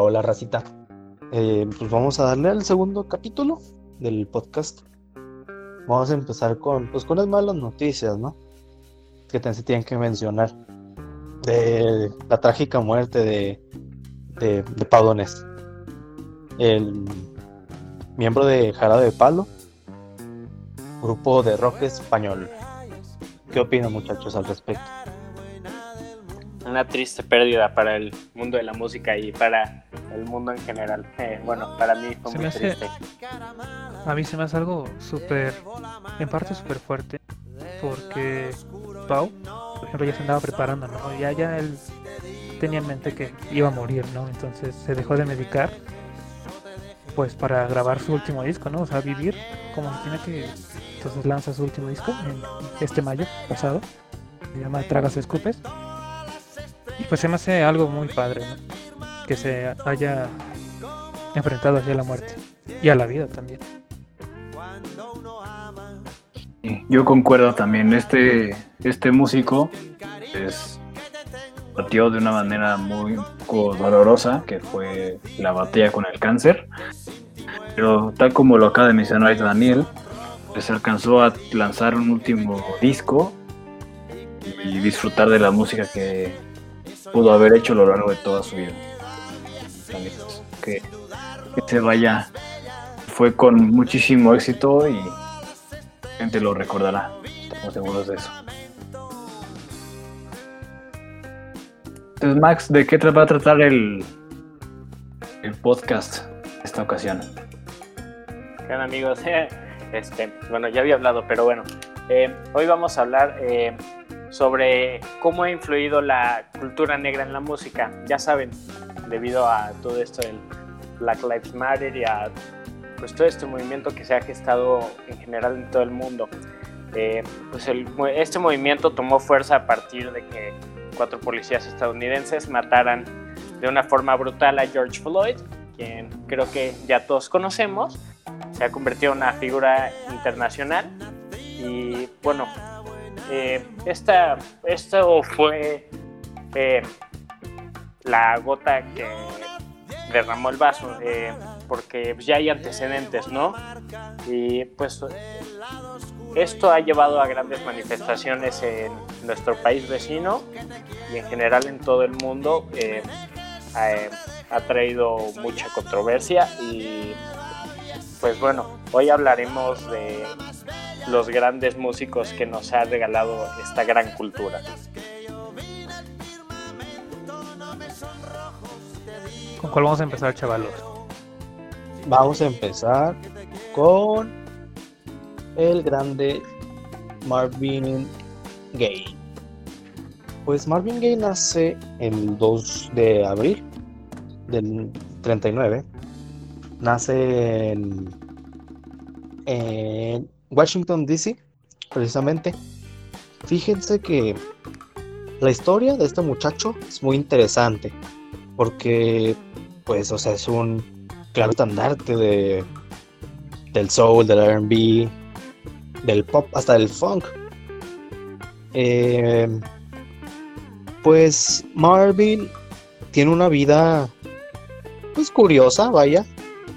Hola, racita. Eh, pues vamos a darle al segundo capítulo del podcast. Vamos a empezar con, pues con las malas noticias, ¿no? Que se tienen que mencionar. De la trágica muerte de, de, de. El miembro de Jarabe de Palo, grupo de rock español. ¿Qué opinan muchachos al respecto? Una triste pérdida para el mundo de la música y para el mundo en general. Eh, bueno, para mí fue Se muy hace- triste. A mí se me hace algo súper, en parte súper fuerte, porque Pau, por ejemplo, ya se andaba preparando, ¿no? Ya, ya él tenía en mente que iba a morir, ¿no? Entonces se dejó de medicar, pues para grabar su último disco, ¿no? O sea, vivir como se tiene que... Entonces lanza su último disco en este mayo pasado, se llama Tragas Escupes, y pues se me hace algo muy padre, ¿no? Que se haya enfrentado hacia la muerte y a la vida también. Yo concuerdo también, este, este músico es, partió de una manera muy dolorosa, que fue la batalla con el cáncer, pero tal como lo acaba de mencionar Daniel, pues alcanzó a lanzar un último disco y disfrutar de la música que pudo haber hecho a lo largo de toda su vida. Que, se vaya, fue con muchísimo éxito y la gente lo recordará, estamos seguros de eso. Entonces, Max, ¿de qué va a tratar el, el podcast esta ocasión? ¿Qué onda, amigos? Este, bueno, ya había hablado, pero bueno. Eh, hoy vamos a hablar eh, sobre cómo ha influido la cultura negra en la música. Ya saben, debido a todo esto del Black Lives Matter y a pues, todo este movimiento que se ha gestado en general en todo el mundo. Eh, pues este movimiento tomó fuerza a partir de que cuatro policías estadounidenses mataran de una forma brutal a George Floyd, quien creo que ya todos conocemos se ha convertido en una figura internacional y bueno, eh, esta, esto fue eh, la gota que derramó el vaso, eh, porque ya hay antecedentes, ¿no? Y pues esto ha llevado a grandes manifestaciones en nuestro país vecino y en general en todo el mundo. eh, ha traído mucha controversia y pues bueno, hoy hablaremos de los grandes músicos que nos ha regalado esta gran cultura. ¿Con cuál vamos a empezar, chavalos? Vamos a empezar con el grande Marvin Gaye. Pues Marvin Gaye nace el 2 de abril del 39. Nace en, Washington, D.C., precisamente. Fíjense que la historia de este muchacho es muy interesante porque, pues, o sea, es un claro estandarte de, del soul, del RB, del pop, hasta del funk. Eh, pues Marvin tiene una vida, pues curiosa, vaya,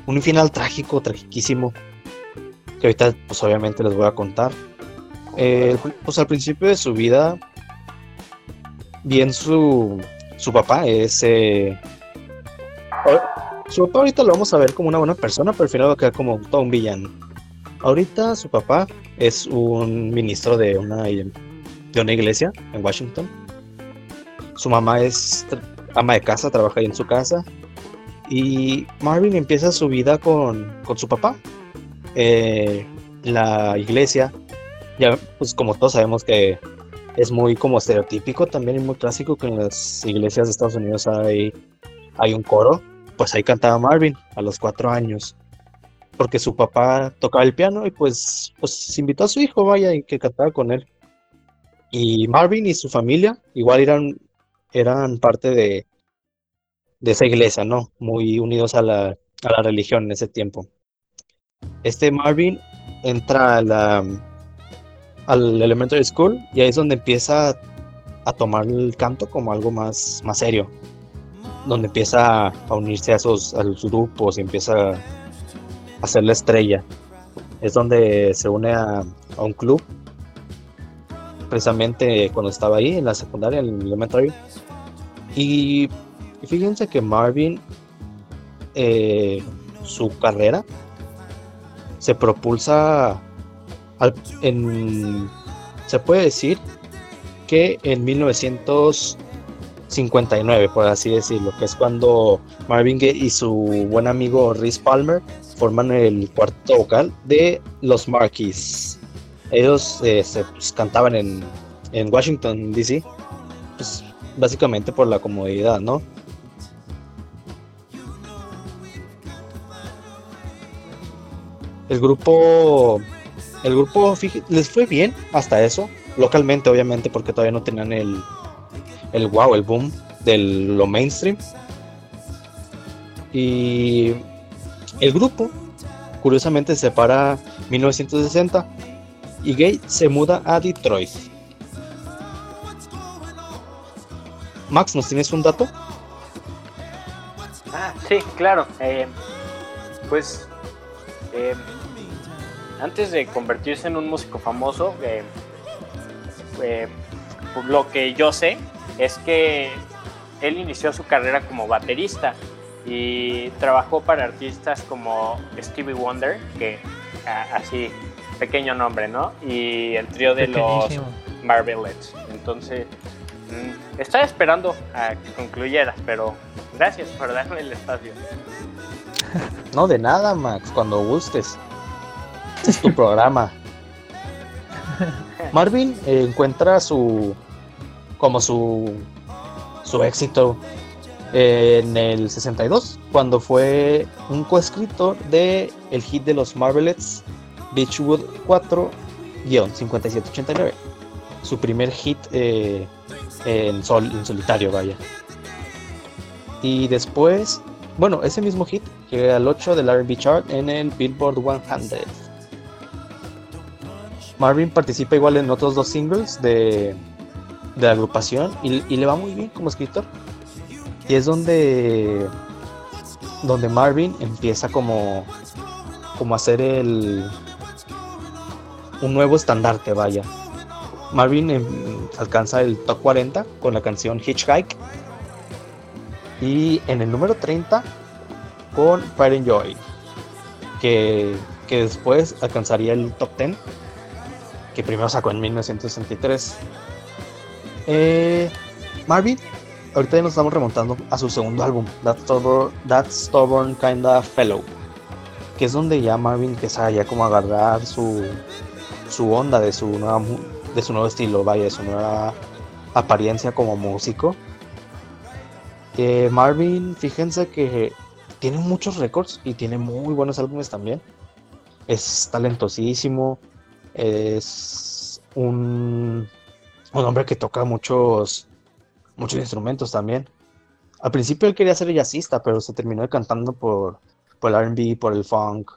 un final trágico, tragiquísimo, que ahorita, pues obviamente les voy a contar. Eh, pues al principio de su vida, bien su, su papá es... eh, su papá ahorita lo vamos a ver como una buena persona, pero al final va a quedar como todo un villano. Ahorita su papá es un ministro de una, de una iglesia en Washington. Su mamá es ama de casa, trabaja ahí en su casa. Y Marvin empieza su vida con, con su papá. Eh, la iglesia, ya pues como todos sabemos que es muy como estereotípico también y muy clásico que en las iglesias de Estados Unidos hay, hay un coro pues ahí cantaba Marvin a los cuatro años. Porque su papá tocaba el piano y pues, pues invitó a su hijo, vaya, y que cantara con él. Y Marvin y su familia igual eran, eran parte de, de esa iglesia, ¿no? Muy unidos a la, a la religión en ese tiempo. Este Marvin entra a la, al elementary school y ahí es donde empieza a tomar el canto como algo más, más serio. donde empieza a unirse a esos, los grupos y empieza a ser la estrella. Es donde se une a, a un club, precisamente cuando estaba ahí en la secundaria, en el elementary. Y, y fíjense que Marvin, eh, su carrera se propulsa al- en, se puede decir que en 1959, por así decirlo, que es cuando Marvin y su buen amigo Rhys Palmer forman el cuarto vocal de los Marquis. Ellos eh, se pues, cantaban en, en Washington, D.C., pues, básicamente por la comodidad, ¿no? El grupo, el grupo les fue bien hasta eso, localmente obviamente porque todavía no tenían el, el wow, el boom de lo mainstream. Y el grupo, curiosamente, se separa en 1960 y Gay se muda a Detroit. Max, ¿nos tienes un dato? Ah, sí, claro. eh, pues eh, antes de convertirse en un músico famoso, eh, eh, lo que yo sé es que él inició su carrera como baterista y trabajó para artistas como Stevie Wonder, que así pequeño nombre, ¿no? Y el trío de los. Marvelettes. Entonces, mm, estaba esperando a que concluyeras, pero gracias por darme el espacio. No, de nada, Max, cuando gustes. Este es tu programa. Marvin eh, encuentra su como su su éxito en el 62 cuando fue un coescritor de el hit de los Marvelettes Beachwood 4-5789 su primer hit eh, en, sol, en solitario vaya. Y después bueno ese mismo hit llega al 8 del R&B chart en el Billboard 100 Marvin participa igual en otros dos singles de, de la agrupación y, le va muy bien como escritor. Y es donde, donde Marvin empieza como, como a hacer el, un nuevo estandarte, vaya. Marvin em, alcanza el top 40 con la canción Hitchhike y en el número 30 con Pride and Joy, que, que después alcanzaría el top 10 que primero sacó en 1963. Eh, Marvin, ahorita ya nos estamos remontando a su segundo álbum, That Stubborn, That Stubborn Kinda Fellow, que es donde ya Marvin empieza ya como agarrar su, su onda de su, nueva, de su nuevo estilo, vaya, de su nueva apariencia como músico. Eh, Marvin, fíjense que tiene muchos récords y tiene muy buenos álbumes también. Es talentosísimo, es un, un hombre que toca muchos, muchos instrumentos también. Al principio él quería ser jazzista, pero se terminó decantando por, por el RB, por el funk,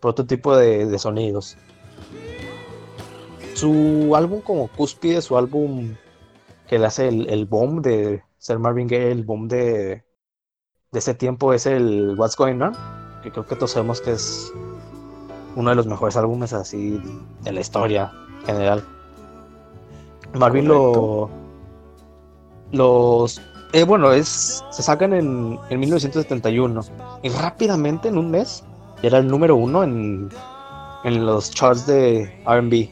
por otro tipo de, de sonidos. Su álbum como cúspide, su álbum que le hace el, el boom de ser Marvin Gaye, el boom de, de ese tiempo es el What's Going On, que creo que todos sabemos que es uno de los mejores álbumes así de la historia general. Marvin lo los eh, bueno es se sacan en, en 1971 y rápidamente en un mes ya era el número uno en, en los charts de R&B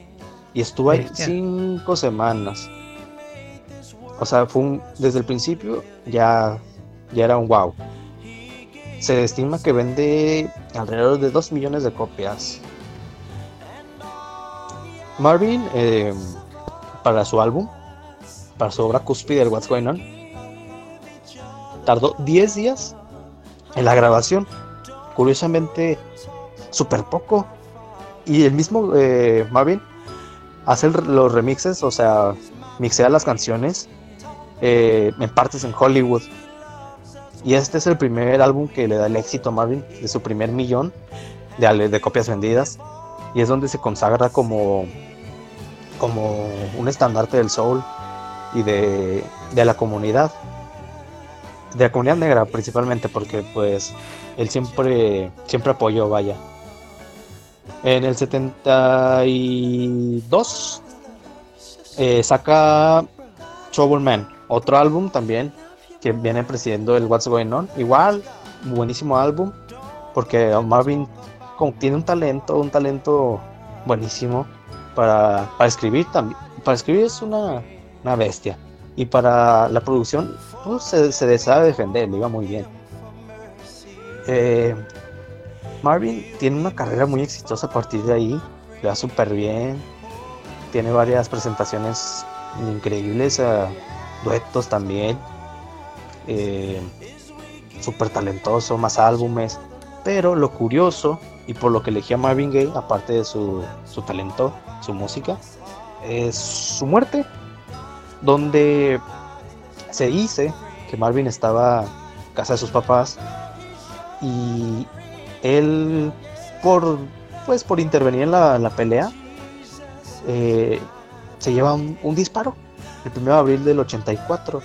y estuvo ahí cinco semanas. O sea fue un- desde el principio ya ya era un wow se estima que vende alrededor de 2 millones de copias. Marvin, eh, para su álbum, para su obra cúspide del What's Going On, tardó 10 días en la grabación. Curiosamente, súper poco. Y el mismo eh, Marvin hace el- los remixes, o sea, mixea las canciones eh, en partes en Hollywood. Y este es el primer álbum que le da el éxito a Marvin, de su primer millón de, copias vendidas. Y es donde se consagra como, como un estandarte del soul y de, de la comunidad. de la comunidad negra principalmente, porque pues él siempre, siempre apoyó, vaya. En el 72 eh, saca Trouble Man, otro álbum también que viene presidiendo el What's Going On. Igual, buenísimo álbum, porque Marvin tiene un talento, un talento buenísimo para, para escribir también. Para escribir es una, una bestia. Y para la producción, pues, se, se sabe defender, le iba muy bien. Eh, Marvin tiene una carrera muy exitosa a partir de ahí, le va súper bien, tiene varias presentaciones increíbles, duetos también, eh, súper talentoso, más álbumes, pero lo curioso y por lo que elegí a Marvin Gaye, aparte de su, su talento, su música, es su muerte, donde se dice que Marvin estaba en casa de sus papás y él por pues por intervenir en la, la pelea eh, se lleva un, un, disparo el 1 de abril del 84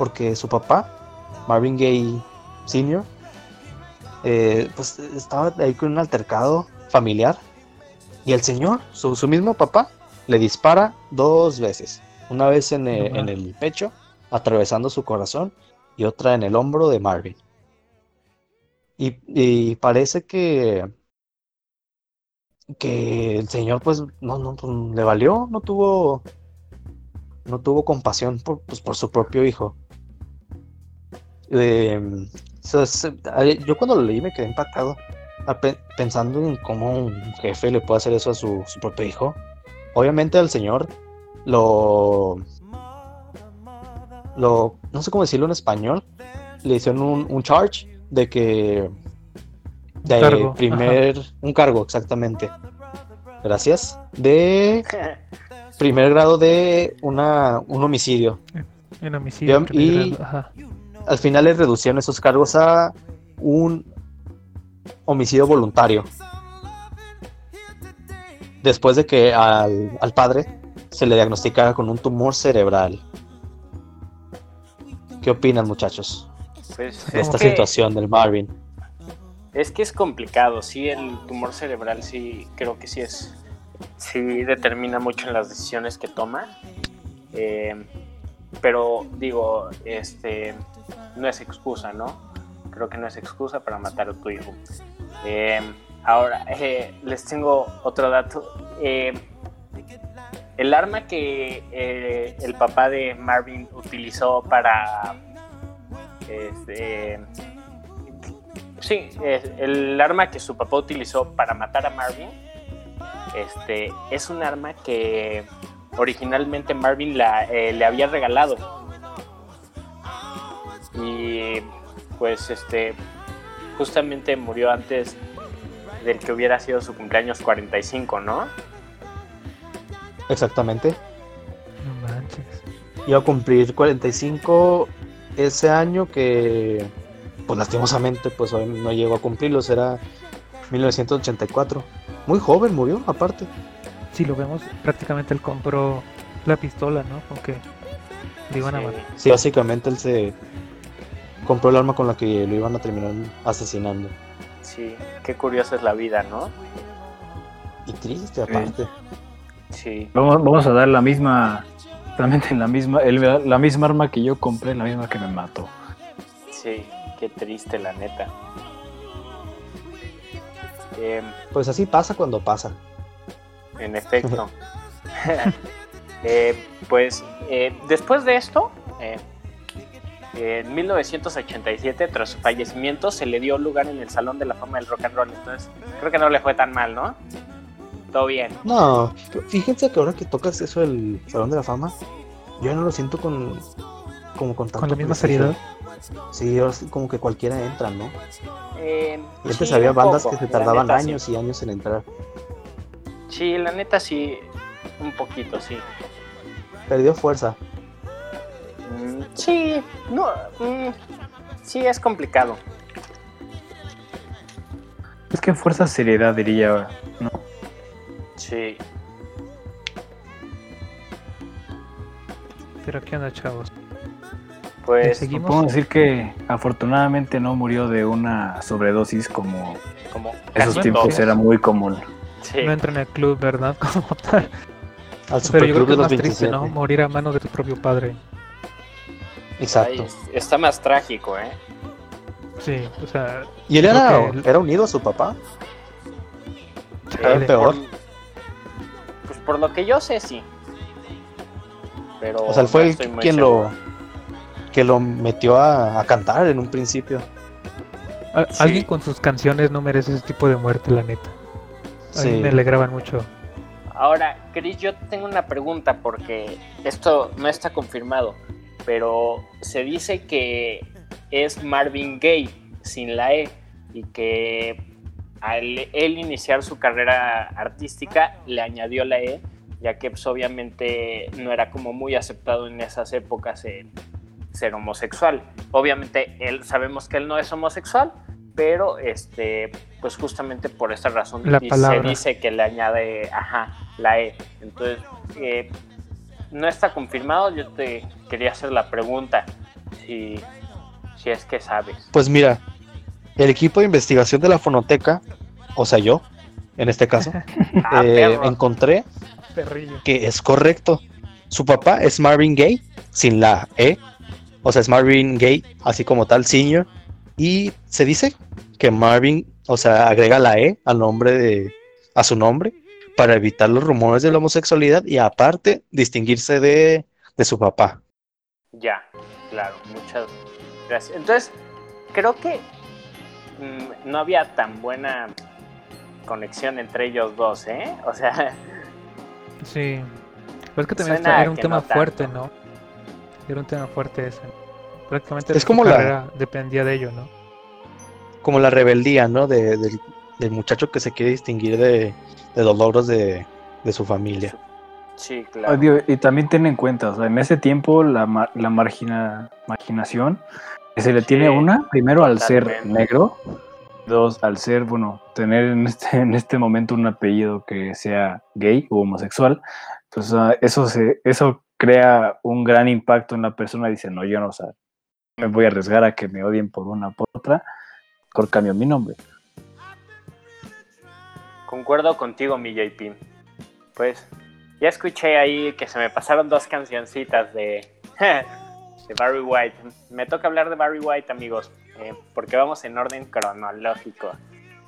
porque su papá Marvin Gaye Sr. Eh, pues estaba ahí con un altercado familiar y el señor su, su mismo papá le dispara dos veces una vez en el, en el pecho atravesando su corazón y otra en el hombro de Marvin y, y, parece que que el señor pues no, no pues, le valió, no tuvo no tuvo compasión por, pues, por su propio hijo. Eh, yo cuando lo leí me quedé impactado pensando en cómo un jefe le puede hacer eso a su, su propio hijo. Obviamente al señor lo lo no sé cómo decirlo en español le hicieron un, un charge de que de cargo. primer Ajá. un cargo exactamente gracias de primer grado de una un homicidio En homicidio. Y- ajá. Al final le reducieron esos cargos a un homicidio voluntario después de que al, al padre se le diagnosticara con un tumor cerebral ¿qué opinan muchachos Pues de es esta que- situación del Marvin? Es que es complicado, sí, el tumor cerebral sí, creo que sí es, sí determina mucho en las decisiones que toma. Eh, pero digo, este, no es excusa, ¿no? Creo que no es excusa para matar a tu hijo. Eh, ahora, les tengo otro dato. Eh, el arma que eh, el papá de Marvin utilizó para este, Sí, el arma que su papá utilizó para matar a Marvin este, es un arma que originalmente Marvin la, eh, le había regalado. Y pues este justamente murió antes del que hubiera sido su cumpleaños 45, ¿no? Exactamente. No manches. Iba a cumplir 45 ese año que, pues lastimosamente, pues hoy no llegó a cumplirlos, era 1984. Muy joven murió, aparte. Si lo vemos, prácticamente él compró la pistola, ¿no? Con que le iban a matar. Sí, básicamente él se compró el arma con la que lo iban a terminar asesinando. Sí, qué curiosa es la vida, ¿no? Y triste, aparte. Sí, Vamos, vamos a dar la misma, realmente la misma, el- la misma arma que yo compré, la misma que me mató. sí, qué triste la neta. Em, Pues así pasa cuando pasa. En efecto. Eh, pues eh, después de esto, eh, en 1987, tras su fallecimiento, se le dio lugar en el Salón de la Fama del Rock and Roll. Entonces, creo que no le fue tan mal, ¿no? Todo bien. No, fíjense que ahora que tocas eso del Salón de la Fama, yo no lo siento con como con tanto Con la misma seriedad. Sí, sí como que cualquiera entra, ¿no? Eh, Y antes sí, había bandas poco, que se tardaban neta, sí. años y años en entrar. Sí, la neta sí, un poquito, sí. Perdió fuerza. Mm, sí, no, mm, sí es complicado. Es que fuerza seriedad diría, ¿no? Sí. Pero ¿qué onda, chavos? Pues seguimos. Puedo decir que afortunadamente no murió de una sobredosis como como esos tiempos todos. era muy común. Sí. No entra en el club, ¿verdad? Como tal. Al Pero yo creo que de es más triste, 27. ¿no? Morir a manos de tu propio padre. Exacto. Ay, está más trágico, ¿eh? Sí, o sea, ¿Y él era, era unido a su papá? chale. peor. Por- pues por lo que yo sé, sí. Pero O sea, él fue no el quien seguro. lo que lo metió a, a cantar en un principio. Sí. Alguien con sus canciones no merece ese tipo de muerte, la neta. A mí Sí. me alegraban mucho. Ahora, Chris, yo tengo una pregunta porque esto no está confirmado, pero se dice que es Marvin Gaye sin la E y que al él iniciar su carrera artística le añadió la E, ya que pues, obviamente no era como muy aceptado en esas épocas el ser homosexual. Obviamente él sabemos que él no es homosexual, pero este pues justamente por esta razón La se dice que le añade ajá, la E. Entonces, eh, no está confirmado, yo te quería hacer la pregunta si, si es que sabes. Pues mira, el equipo de investigación de la fonoteca, o sea yo, en este caso, Ah, eh, encontré Perrillo. que es correcto. Su papá es Marvin Gaye, sin la E. O sea, es Marvin Gaye, así como tal, senior. Y se dice que Marvin, o sea, agrega la E al nombre de, a su nombre para evitar los rumores de la homosexualidad y aparte distinguirse de, de su papá. Ya, claro, muchas gracias. Entonces, creo que mm, no había tan buena conexión entre ellos dos, ¿eh? O sea, Sí. Pero es que también está- era un que tema no tanto. fuerte, ¿no? Era un tema fuerte ese. Prácticamente Es como la- carrera dependía de ello, ¿no? Como la rebeldía, ¿no? De- del, del muchacho que se quiere distinguir de, de los logros de, de su familia. sí, claro. Odio, y también ten en cuenta, o sea, en ese tiempo la, la margina, marginación que se le tiene una, primero al ser negro, dos, al ser, bueno, tener en este, en este momento un apellido que sea gay o homosexual, pues ah, eso, se, eso crea un gran impacto en la persona, dice, no, yo no, o sea, me voy a arriesgar a que me odien por una o por otra, mejor cambio mi nombre. Concuerdo contigo, mi JP. Pues ya escuché ahí que se me pasaron dos cancioncitas de, de Barry White. Me toca hablar de Barry White, amigos, eh, porque vamos en orden cronológico.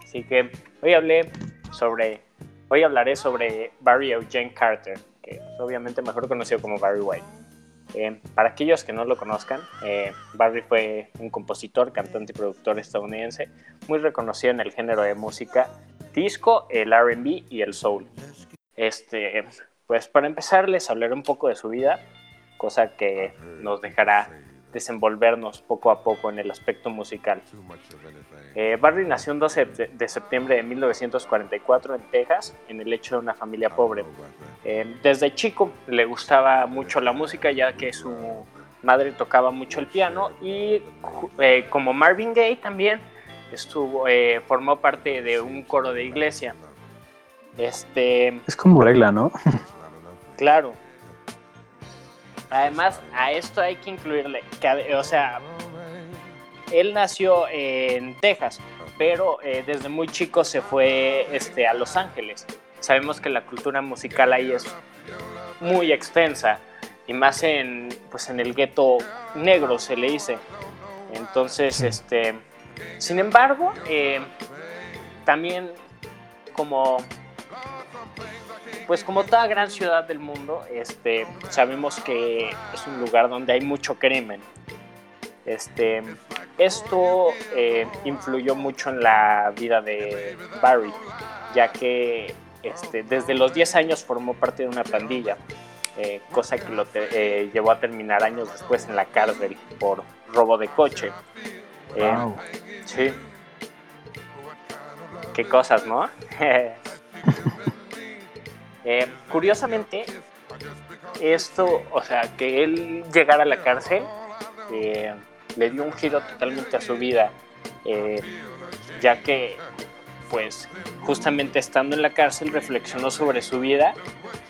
Así que hoy hablé sobre, hoy hablaré sobre Barry Eugene Carter, que es obviamente mejor conocido como Barry White. Eh, para aquellos que no lo conozcan, eh, Barry fue un compositor, cantante y productor estadounidense muy reconocido en el género de música disco, el RB y el soul. Este, pues para empezar les hablaré un poco de su vida, cosa que nos dejará desenvolvernos poco a poco en el aspecto musical. Eh, Barry nació el 12 de, septiembre de 1944 en Texas, en el hecho de una familia pobre. Eh, desde chico le gustaba mucho la música, ya que su madre tocaba mucho el piano y eh, como Marvin Gaye también estuvo, eh, formó parte de un coro de iglesia. Este, Es como regla, ¿no? Claro. Además, a esto hay que incluirle, que, o sea, él nació en Texas, pero eh, desde muy chico se fue este, a Los Ángeles. Sabemos que la cultura musical ahí es muy extensa y más en, pues, en el gueto negro se le dice. Entonces, este, sin embargo, eh, también como pues como toda gran ciudad del mundo, este, sabemos que es un lugar donde hay mucho crimen. Este, esto eh, influyó mucho en la vida de Barry, ya que este, desde los 10 años formó parte de una pandilla, eh, cosa que lo llevó a terminar años después en la cárcel por robo de coche. Eh, Wow. Sí. Qué cosas, ¿no? Eh, curiosamente, esto, o sea, que él llegara a la cárcel, eh, le dio un giro totalmente a su vida, eh, ya que pues justamente estando en la cárcel reflexionó sobre su vida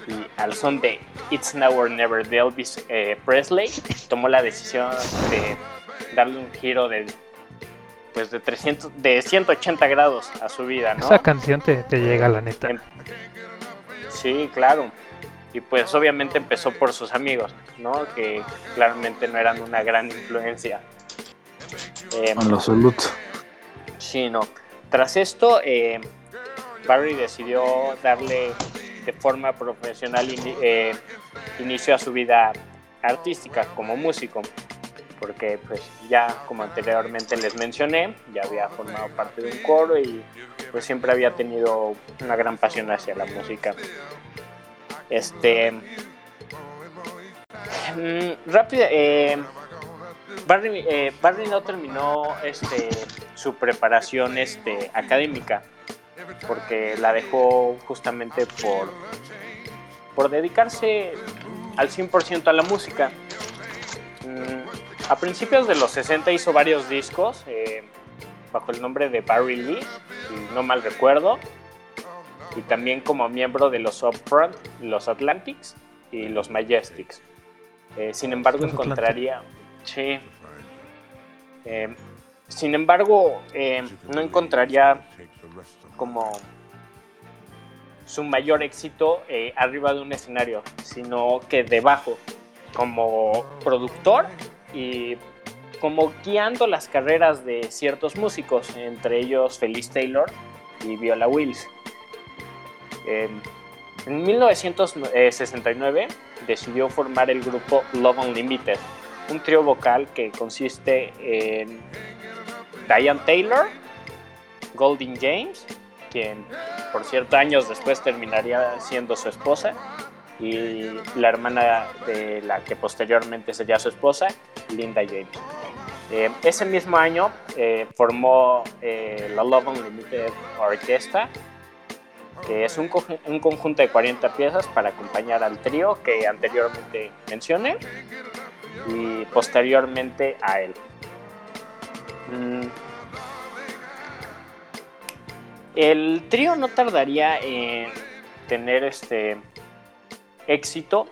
y al son de It's Now or Never de Elvis eh, Presley tomó la decisión de darle un giro de pues de 300 de 180 grados a su vida, ¿no? Esa canción te, te llega, la neta. Em, Sí, claro. Y pues obviamente empezó por sus amigos, ¿no? Que claramente no eran una gran influencia. Eh, En lo absoluto. Sí, no. Tras esto, eh, Barry decidió darle de forma profesional eh, inicio a su vida artística como músico, porque pues ya como anteriormente les mencioné, ya había formado parte de un coro y pues siempre había tenido una gran pasión hacia la música. Este mm, rápido, eh, eh, Barry no terminó este, su preparación este, académica porque la dejó justamente por, por dedicarse al 100% a la música. Mm, a principios de los 60 hizo varios discos eh, bajo el nombre de Barry Lee, si no mal recuerdo, y también como miembro de los Upfront, los Atlantics y los Majestics. Eh, sin embargo, Los encontraría... Sí. Eh, sin embargo, no encontraría como su mayor éxito eh, arriba de un escenario, sino que debajo, como productor y como guiando las carreras de ciertos músicos, entre ellos Feliz Taylor y Viola Wills. En 1969 decidió formar el grupo Love Unlimited, un trío vocal que consiste en Diane Taylor, Golding James, quien por cierto años después terminaría siendo su esposa, y la hermana de la que posteriormente sería su esposa, Linda James. Eh, ese mismo año eh, formó eh, la Love Unlimited Orquesta, que es un conjunto de 40 piezas para acompañar al trío que anteriormente mencioné y posteriormente a él. Mm. El trío no tardaría en tener este éxito,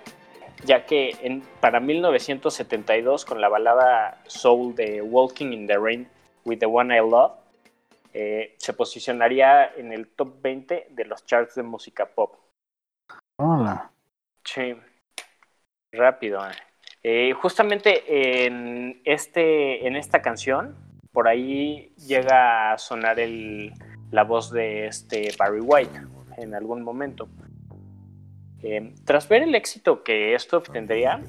ya que en- para 1972 con la balada Soul de Walking in the Rain with the One I Love, eh, se posicionaría en el top 20 de los charts de música pop. Hola. Sí, rápido. eh. Eh, justamente en, este, en esta canción, por ahí llega a sonar el, la voz de este Barry White en algún momento. Tras ver el éxito que esto obtendría,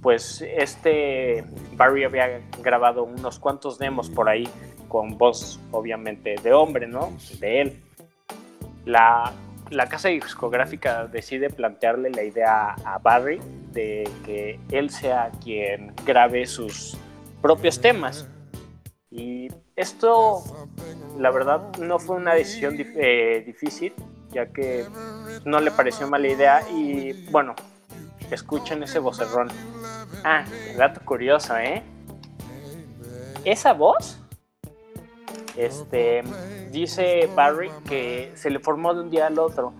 pues este Barry había grabado unos cuantos demos por ahí con voz obviamente de hombre, ¿no? De él. La, la casa discográfica decide plantearle la idea a Barry de que él sea quien grabe sus propios temas. Y esto, la verdad, no fue una decisión eh, difícil, ya que no le pareció mala idea y bueno, escuchen ese vocerrón. Ah, dato curioso, ¿eh? Esa voz, este, dice Barry que se le formó de un día al otro.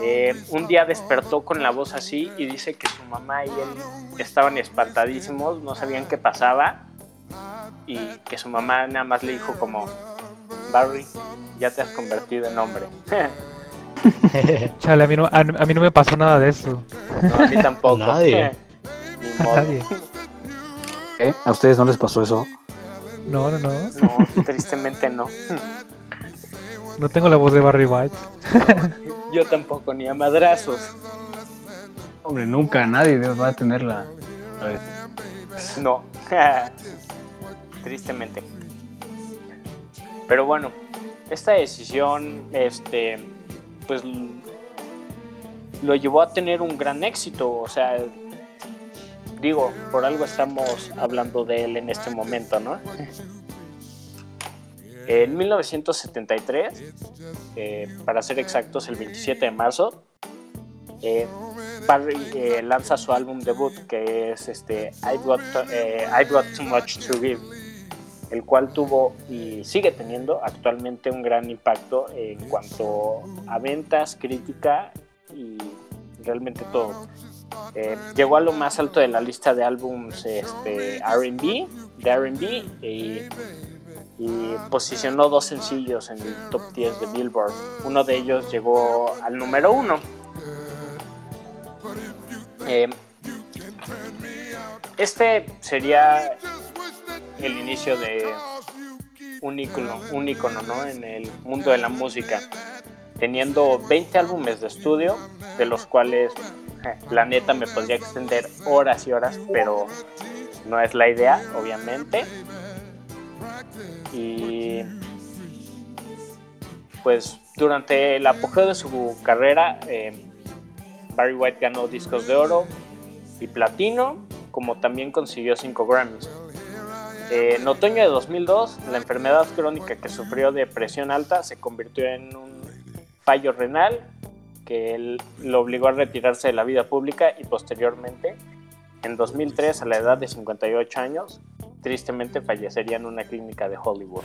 Eh, un día despertó con la voz así y dice que su mamá y él estaban espantadísimos, no sabían qué pasaba y que su mamá nada más le dijo como, Barry, ya te has convertido en hombre. Chale, a mí, no, a, a mí no me pasó nada de eso. No, a mí tampoco. Nadie. Ni modo. Nadie. ¿Eh? ¿A ustedes no les pasó eso? No, no, no. No, tristemente no. No tengo la voz de Barry White. Yo tampoco, ni a madrazos. Hombre, nunca nadie va a tenerla. A No. Tristemente. Pero bueno, esta decisión, este, pues lo llevó a tener un gran éxito. O sea, digo, por algo estamos hablando de él en este momento, ¿no? En 1973, eh, para ser exactos, el 27 de marzo, eh, Barry eh, lanza su álbum debut que es este I've Got, eh, I've Got Too Much to Give. El cual tuvo y sigue teniendo actualmente un gran impacto en cuanto a ventas, crítica y realmente todo. Eh, llegó a lo más alto de la lista de álbums este, RB, de RB y, y, posicionó dos sencillos en el top 10 de Billboard. Uno de ellos llegó al número uno. Eh, este sería el inicio de un icono, un icono ¿no? en el mundo de la música, teniendo 20 álbumes de estudio, de los cuales eh, la neta me podría extender horas y horas, pero no es la idea, obviamente. Y pues durante el apogeo de su carrera, eh, Barry White ganó discos de oro y platino, como también consiguió 5 Grammys. Eh, en otoño de 2002, la enfermedad crónica que sufrió de presión alta se convirtió en un fallo renal que él lo obligó a retirarse de la vida pública y posteriormente, en 2003, a la edad de 58 años, tristemente fallecería en una clínica de Hollywood.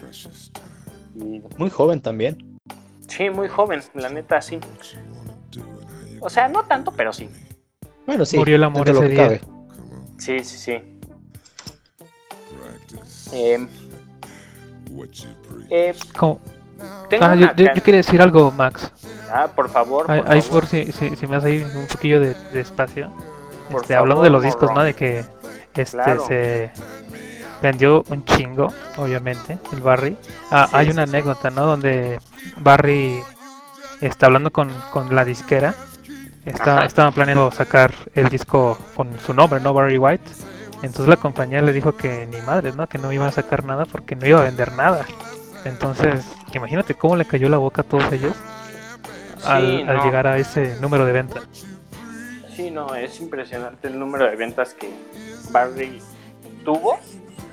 Muy joven también. Sí, muy joven, la neta sí. O sea, no tanto, pero sí. Bueno, sí. Murió el amor ese día. Sí, sí, sí. Eh, eh, ah, yo, quería decir algo, Max. Ah, por favor. ahí por si, si, me hace un poquillo de, espacio. Este, hablando de los discos, ¿no? De que este se vendió un chingo, obviamente, el Barry. Ah, hay una anécdota, ¿no? Donde Barry está hablando con, con la disquera. Está, estaban planeando sacar el disco con su nombre, ¿no? Barry White entonces la compañía le dijo que ni madre, ¿no? Que no iba a sacar nada porque no iba a vender nada. Entonces, imagínate cómo le cayó la boca a todos ellos al, llegar a ese número de ventas. Sí, no, es impresionante el número de ventas que Barry tuvo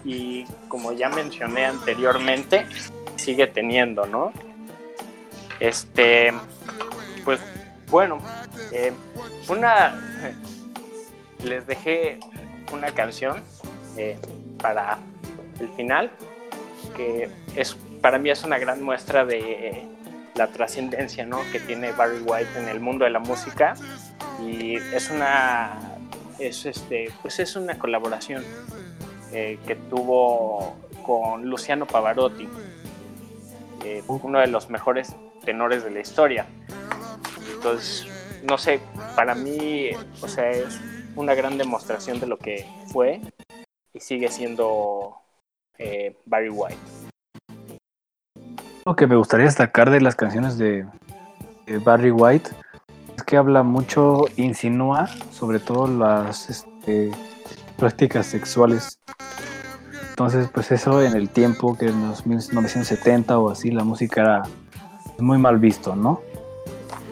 y como ya mencioné anteriormente, sigue teniendo, ¿no? Este, pues bueno, eh, una, les dejé una canción eh, para el final, que es para mí es una gran muestra de la trascendencia que tiene Barry White en el mundo de la música. Y es una es este pues es una colaboración eh, que tuvo con Luciano Pavarotti eh, uno de los mejores tenores de la historia. Entonces no sé para mí o sea es una gran demostración de lo que fue y sigue siendo eh, Barry White. Lo que me gustaría destacar de las canciones de, Barry White es que habla mucho, insinúa sobre todo las este, prácticas sexuales. Entonces, pues eso en el tiempo que en los 1970 o así la música era muy mal visto, ¿no?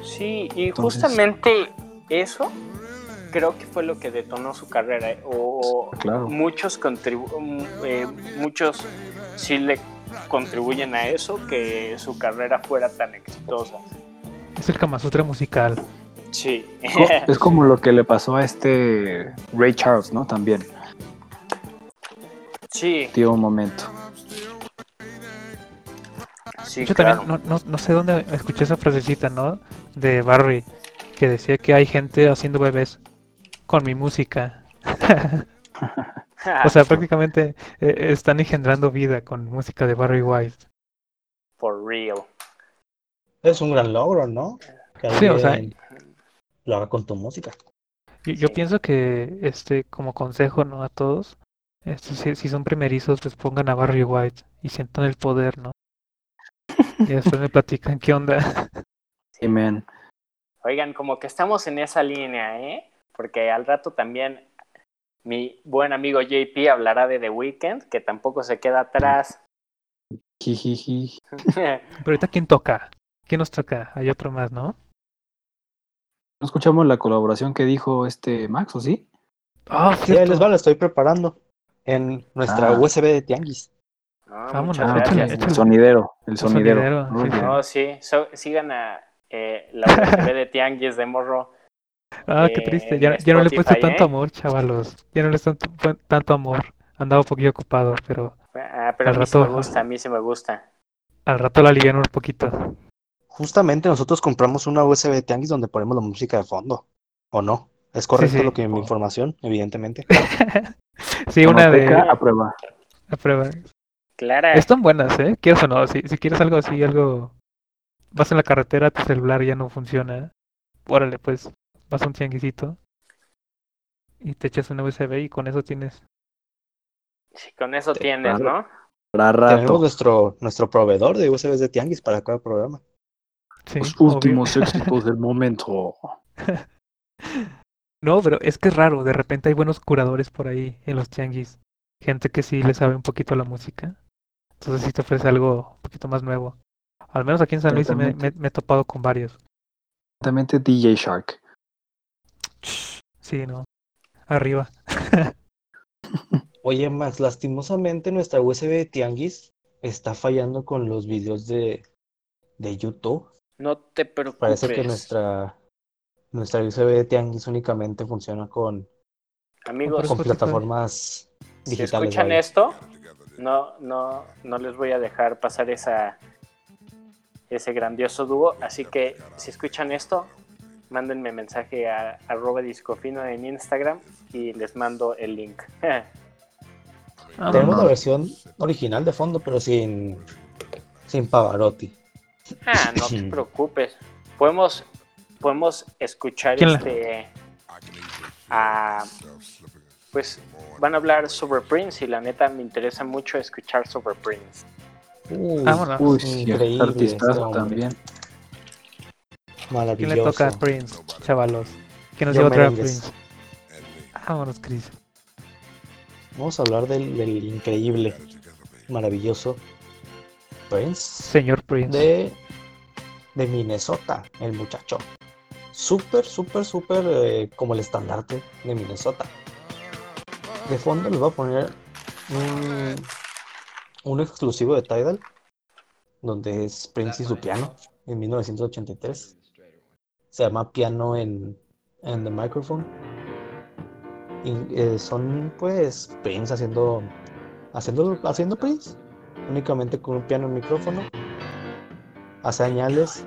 Sí, y justamente eso creo que fue lo que detonó su carrera. Eh, o muchos mm, eh, muchos sí le contribuyen a eso, que su carrera fuera tan exitosa. Es el Kamasutra musical. Sí. es como lo que le pasó a este Ray Charles, ¿no? También. Sí. Tío, un momento. Sí, Yo también no, no, no, sé dónde escuché esa frasecita, ¿no? De Barry, que decía que hay gente haciendo bebés con mi música. o sea, prácticamente eh, están engendrando vida con música de Barry White. For real. Es un gran logro, ¿no? Que sí, o sea, lo haga con tu música. Yo, pienso que, este, como consejo, ¿no? A todos, este, si, son primerizos, les pongan a Barry White y sientan el poder, ¿no? Y después me platican qué onda. Amen. Oigan, como que estamos en esa línea, ¿eh? Porque al rato también mi buen amigo JP hablará de The Weeknd, que tampoco se queda atrás. Pero ahorita, ¿quién toca? ¿Quién nos toca? Hay otro más, ¿no? ¿No escuchamos la colaboración que dijo este Max, o sí? Ah, sí, les va, la estoy preparando en nuestra ah. USB de Tianguis. Ah, Vámonos, el sonidero, el sonidero. no, sí, sigan a eh, la USB de Tianguis de Morro Ah, qué triste. Ya, no le he puesto tanto ¿eh? amor, chavalos. Ya no le he puesto tanto amor. Andaba un poquito ocupado, pero Ah, pero a Al mí sí me rato. gusta, a mí sí me gusta. Al rato la alivian un poquito. Justamente nosotros compramos una USB de Tianguis donde ponemos la música de fondo. ¿O no? ¿Es correcto sí. lo que mi información? Evidentemente. Sí, una de a prueba. a prueba. Clara, Están buenas, ¿eh? Quieres o no, si, si quieres algo así, algo... Vas en la carretera, tu celular ya no funciona. Órale, pues, vas a un tianguisito y te echas una USB y con eso tienes... sí, con eso tienes. ¿no? Para Tenemos rato. nuestro, nuestro proveedor de USBs de Tianguis para cada programa. Sí, Los obvio. últimos éxitos del momento. No, pero es que es raro, de repente hay buenos curadores por ahí en los tianguis. Gente que sí le sabe un poquito a la música. Entonces sí te ofrece algo un poquito más nuevo. Al menos aquí en San Luis sí me, me he topado con varios. Exactamente DJ Shark. Sí, no. Arriba. Oye, Max, lastimosamente nuestra USB de Tianguis está fallando con los videos de, de YouTube. No te preocupes. Parece que nuestra, nuestra USB de Tianguis únicamente funciona con, Amigos, con plataformas si digitales. escuchan vaya. esto, no, no, no les voy a dejar pasar esa, ese grandioso dúo. Así que si escuchan esto, mándenme mensaje a arroba discofino en Instagram y les mando el link. Ah, Tenemos no. la versión original de fondo, pero sin, sin Pavarotti. ah, no te preocupes. Podemos, podemos escuchar ¿Quién la- este a- pues van a hablar sobre Prince y la neta me interesa mucho escuchar sobre Prince. Uy, Vámonos. Uy, sí, increíble este hombre. También. ¿Quién Maravilloso. le toca a Prince, chavalos? ¿Quién nos Yo lleva a traer a merengues. Prince? Vámonos, Chris. Vamos a hablar del, del increíble, maravilloso Prince Señor Prince. de, de Minnesota, el muchacho. Súper, súper, súper eh, como el estandarte de Minnesota. De fondo les voy a poner un, un exclusivo de Tidal, donde es Prince y su piano, en 1983. Se llama Piano en, en the Microphone. Y eh, son pues Prince haciendo, haciendo, haciendo Prince, únicamente con un piano y micrófono. Hace añales.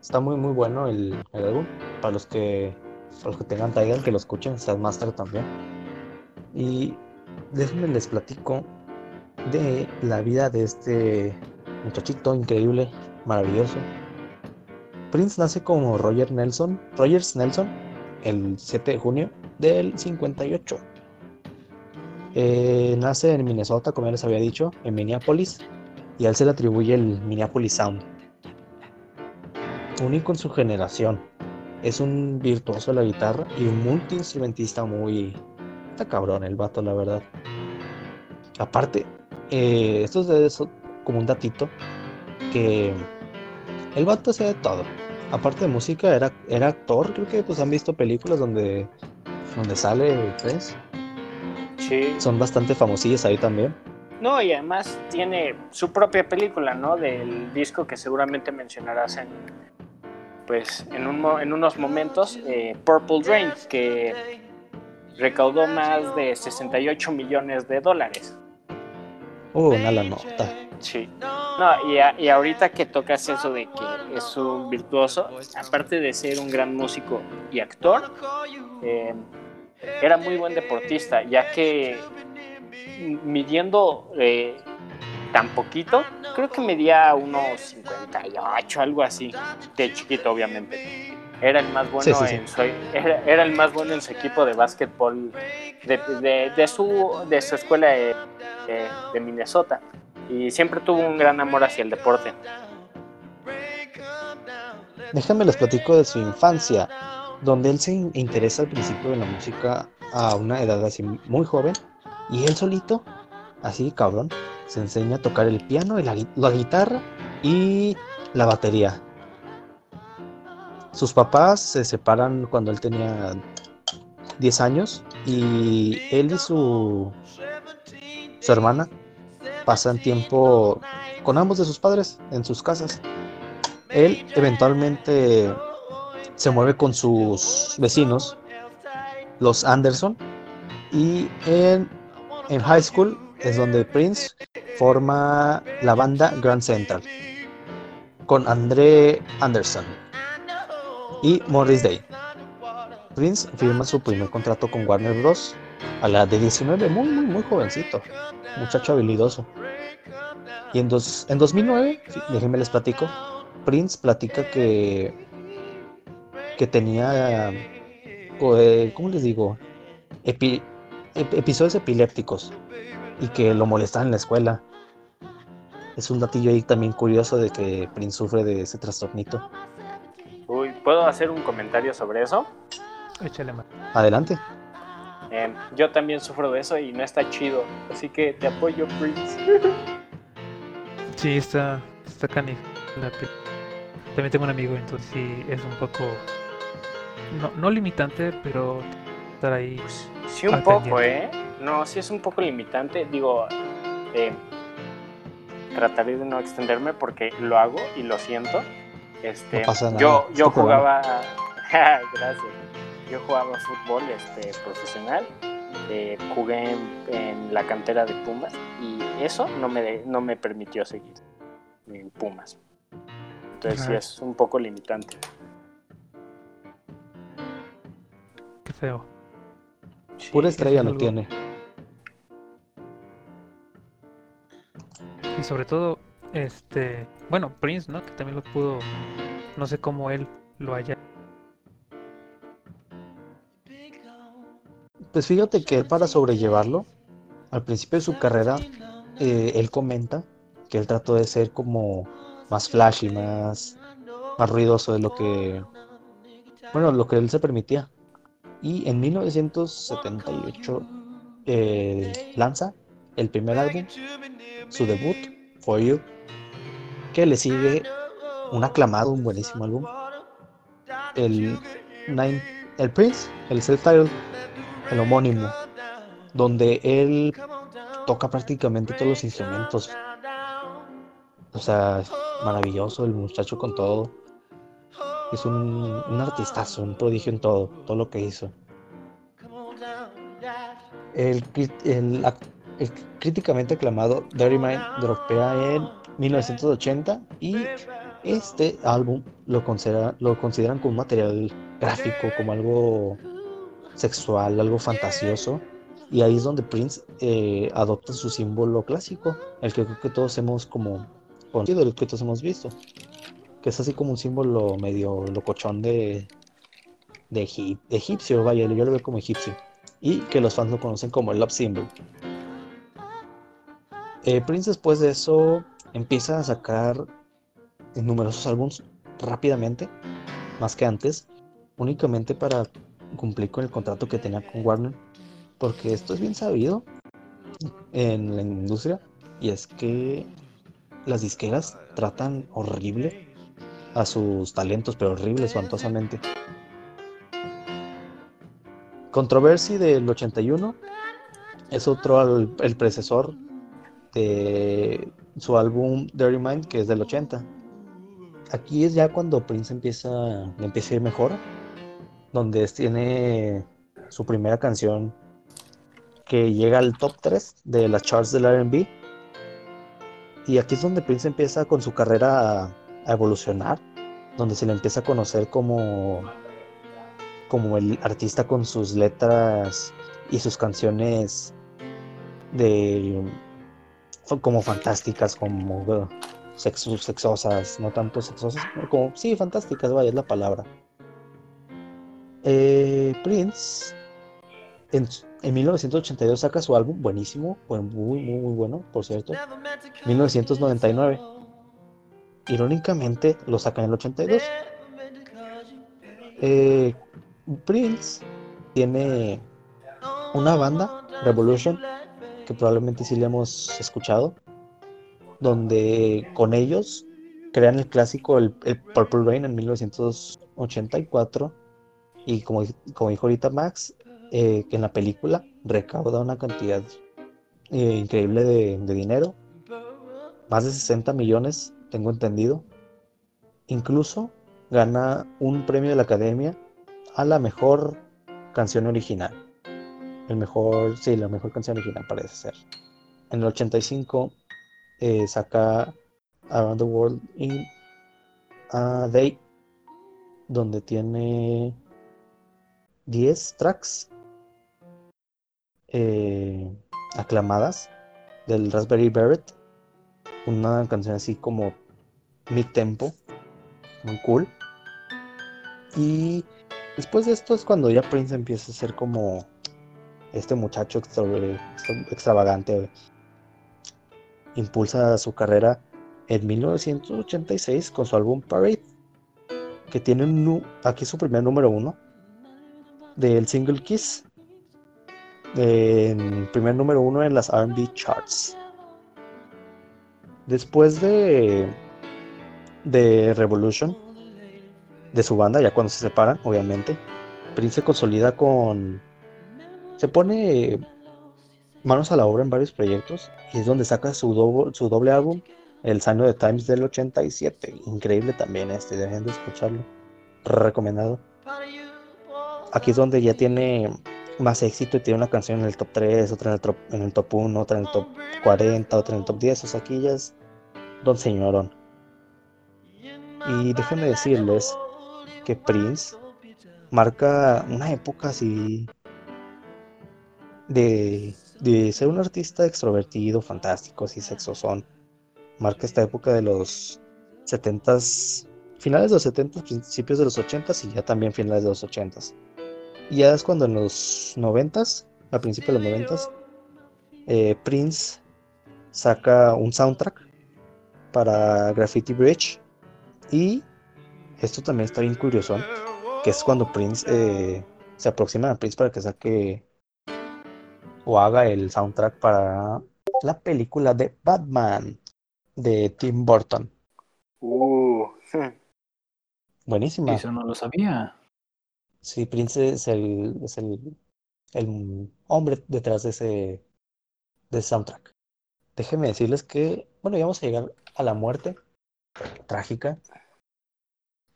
Está muy muy bueno el, el álbum. Para los que para los que tengan Tidal, que lo escuchen, está Master también. Y déjenme les platico de la vida de este muchachito increíble, maravilloso. Prince nace como Roger Nelson, Rogers Nelson, el 7 de junio del 58. Eh, nace en Minnesota, como ya les había dicho, en Minneapolis, y a él se le atribuye el Minneapolis Sound. Único en su generación. Es un virtuoso de la guitarra y un multiinstrumentista muy... Está cabrón el vato, la verdad. Aparte, eh, esto es como un datito, que el vato hacía de todo. Aparte de música, era, era actor. Creo que pues han visto películas donde, donde sale Prince. Sí. Son bastante famosillas ahí también. No, y además tiene su propia película, ¿no? Del disco que seguramente mencionarás en, pues, en, un en unos momentos, eh, Purple Rain, que recaudó más de 68 millones de dólares. Oh, una la nota. Sí. No, y, a- y ahorita que tocas eso de que es un virtuoso, aparte de ser un gran músico y actor, eh, era muy buen deportista, ya que midiendo eh, tan poquito, creo que medía unos 58, algo así, de chiquito obviamente. Era el más bueno Sí, sí, sí. en su era, era el más bueno en su equipo de básquetbol de, de- de su de su escuela de Minnesota y siempre tuvo un gran amor hacia el deporte. Déjenme les platico de su infancia, donde él se in- interesa al principio de la música a una edad así muy joven, y él solito, así cabrón, se enseña a tocar el piano, la, la guitarra y la batería. Sus papás se separan cuando él tenía 10 años y él y su, su hermana pasan tiempo con ambos de sus padres en sus casas. Él eventualmente se mueve con sus vecinos, los Anderson, y en, en high school es donde Prince forma la banda Grand Central con André Anderson y Morris Day. Prince firma su primer contrato con Warner Bros. A la de 19, muy, muy, muy jovencito, muchacho habilidoso. Y en, dos, en 2009, déjenme les platico, Prince platica que, que tenía, eh, ¿cómo les digo? episodios epilépticos y que lo molestaban en la escuela. Es un datillo ahí también curioso de que Prince sufre de ese trastornito. Uy, ¿puedo hacer un comentario sobre eso? Échale más. Adelante. Em, yo también sufro de eso y no está chido, así que te apoyo, Prince. sí, está, está canijo. También tengo un amigo, entonces sí es un poco. No, no limitante, pero estar ahí. Pues, sí, un poco, ¿eh? No, sí es un poco limitante. Digo, eh, trataré de no extenderme porque lo hago y lo siento. Este, Yo, yo jugaba. Gracias. Yo jugaba fútbol este, profesional. Eh, jugué en, la cantera de Pumas y eso no me, no me permitió seguir en Pumas. Entonces sí es un poco limitante. Qué feo. Pura estrella lo tiene. Y sobre todo, este, bueno, Prince, ¿no? Que también lo pudo, no sé cómo él lo haya. Pues fíjate que para sobrellevarlo, al principio de su carrera, eh, él comenta que él trató de ser como más flashy, más, más ruidoso de lo que, bueno, lo que él se permitía. Y en 1978 eh, lanza el primer álbum, su debut, For You, que le sigue un aclamado, un buenísimo álbum, el, Nine, el Prince, el self-titled, el homónimo, donde él toca prácticamente todos los instrumentos. O sea, maravilloso el muchacho con todo. Es un, un artistazo, un prodigio en todo, todo lo que hizo. El, el, críticamente aclamado Dirty Mind dropea en 1980 y este álbum lo, considera, lo consideran como un material gráfico, como algo sexual, algo fantasioso. Y ahí es donde Prince eh, adopta su símbolo clásico, el que creo que todos hemos como conocido, el que todos hemos visto. Que es así como un símbolo medio locochón de, de, egipcio, vaya, yo lo veo como egipcio. Y que los fans lo conocen como el Love Symbol. Eh, Prince después de eso empieza a sacar numerosos álbumes rápidamente, más que antes, únicamente para cumplir con el contrato que tenía con Warner, porque esto es bien sabido en la industria y es que las disqueras tratan horrible a sus talentos, pero horrible, espantosamente. Controversy del 81 es otro el, predecesor de su álbum Dirty Mind que es del 80. Aquí es ya cuando Prince empieza, empieza a ir mejor, donde tiene su primera canción que llega al top 3 de las charts del RB. Y aquí es donde Prince empieza con su carrera a, evolucionar, donde se le empieza a conocer como, como el artista con sus letras y sus canciones de como fantásticas, como sexosas, no tanto sexosas, como sí, fantásticas, vaya, es la palabra. Eh, Prince en, 1982 saca su álbum, buenísimo, muy, muy, muy bueno, por cierto. 1999. Irónicamente lo saca en el 82. Eh, Prince tiene una banda, Revolution, que probablemente sí le hemos escuchado, donde con ellos crean el clásico el Purple Rain en 1984 y como, como dijo ahorita Max, eh, que en la película recauda una cantidad eh, increíble de, dinero, más de 60 millones, tengo entendido. Incluso gana un premio de la Academia a la mejor canción original. El mejor, sí, la mejor canción original parece ser. En el 85 eh, saca Around the World in a Day, donde tiene 10 tracks eh, aclamadas del Raspberry Beret. Una canción así como mid tempo, muy cool. Y después de esto es cuando ya Prince empieza a ser como este muchacho extra- extravagante. Impulsa su carrera en 1986 con su álbum Parade, que tiene un aquí su primer número uno del single Kiss, en primer número uno en las RB charts. Después de, de Revolution, de su banda, ya cuando se separan, obviamente, Prince se consolida con. Se pone manos a la obra en varios proyectos y es donde saca su, doble- su doble álbum, El Sign of the Times del 87. Increíble también este, dejen de escucharlo. Recomendado. Aquí es donde ya tiene más éxito y tiene una canción en el top 3, otra en el top, en el top 1, otra en el top 40, otra en el top 10. O sea, aquí ya es Don Señorón. Y déjenme decirles que Prince marca una época así de, de ser un artista extrovertido, fantástico, así sexosón. Marca esta época de los 70s, finales de los 70s, principios de los 80s y ya también finales de los 80s. Y ya es cuando en los 90s, a principios de los 90s, eh, Prince saca un soundtrack para Graffiti Bridge y esto también está bien curioso, que es cuando Prince eh, se aproxima a Prince para que saque o haga el soundtrack para la película de Batman de Tim Burton. Uh, Buenísima. Eso no lo sabía. Sí, Prince es el, es el, el hombre detrás de ese, de ese soundtrack. Déjenme decirles que, bueno, ya vamos a llegar a la muerte trágica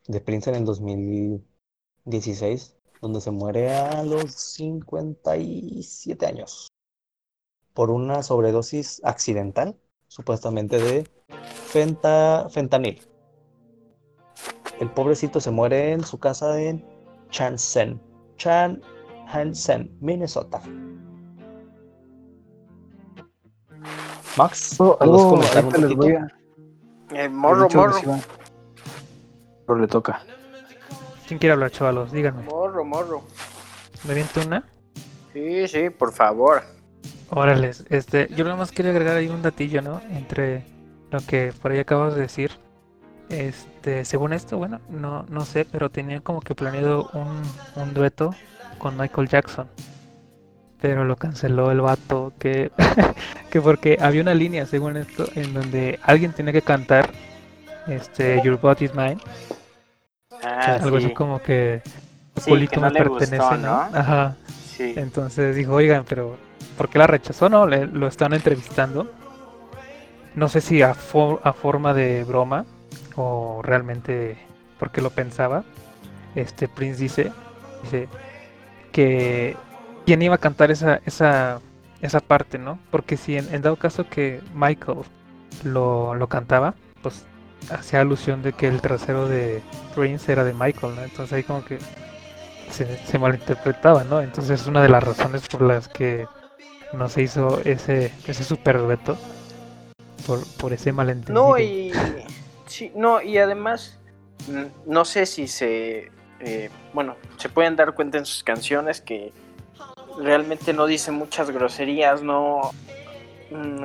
de Prince en el 2016, donde se muere a los 57 años por una sobredosis accidental, supuestamente de fenta, fentanil. El pobrecito se muere en su casa en Chansen, Chan Hansen, Minnesota. Max, Oh, ¿nos vas a algo, comentar un ahorita les voy a- eh, morro, morro, Pero le toca. ¿Quién quiere hablar, chavalos? Díganme. morro, morro. ¿Me viento una? Sí, sí, por favor. Órale, este, yo nada más quería agregar ahí un datillo, ¿no? Entre lo que por ahí acabas de decir. Este, según esto, bueno, no, no sé, pero tenía como que planeado un, un dueto con Michael Jackson. Pero lo canceló el vato, que, que porque había una línea, según esto, en donde alguien tenía que cantar este Your Body's Mine. Ah, algo sí. así como que Sí, culito no me gustó, pertenece, ¿no? Ajá. Sí. Entonces dijo, oigan, pero ¿por qué la rechazó? No, Le- lo están entrevistando. No sé si a, a forma de broma o realmente porque lo pensaba. Este Prince dice, dice que quién iba a cantar esa, esa, esa parte, ¿no? Porque si en, en dado caso que Michael lo, lo cantaba, pues hacía alusión de que el trasero de Prince era de Michael, ¿no? Entonces ahí como que se, se malinterpretaba, ¿no? Entonces es una de las razones por las que no se hizo ese, ese super dueto. Por, por ese malentendido. No, y. Sí, no, y además, no sé si se. eh, bueno, se pueden dar cuenta en sus canciones que realmente no dice muchas groserías, no. mm,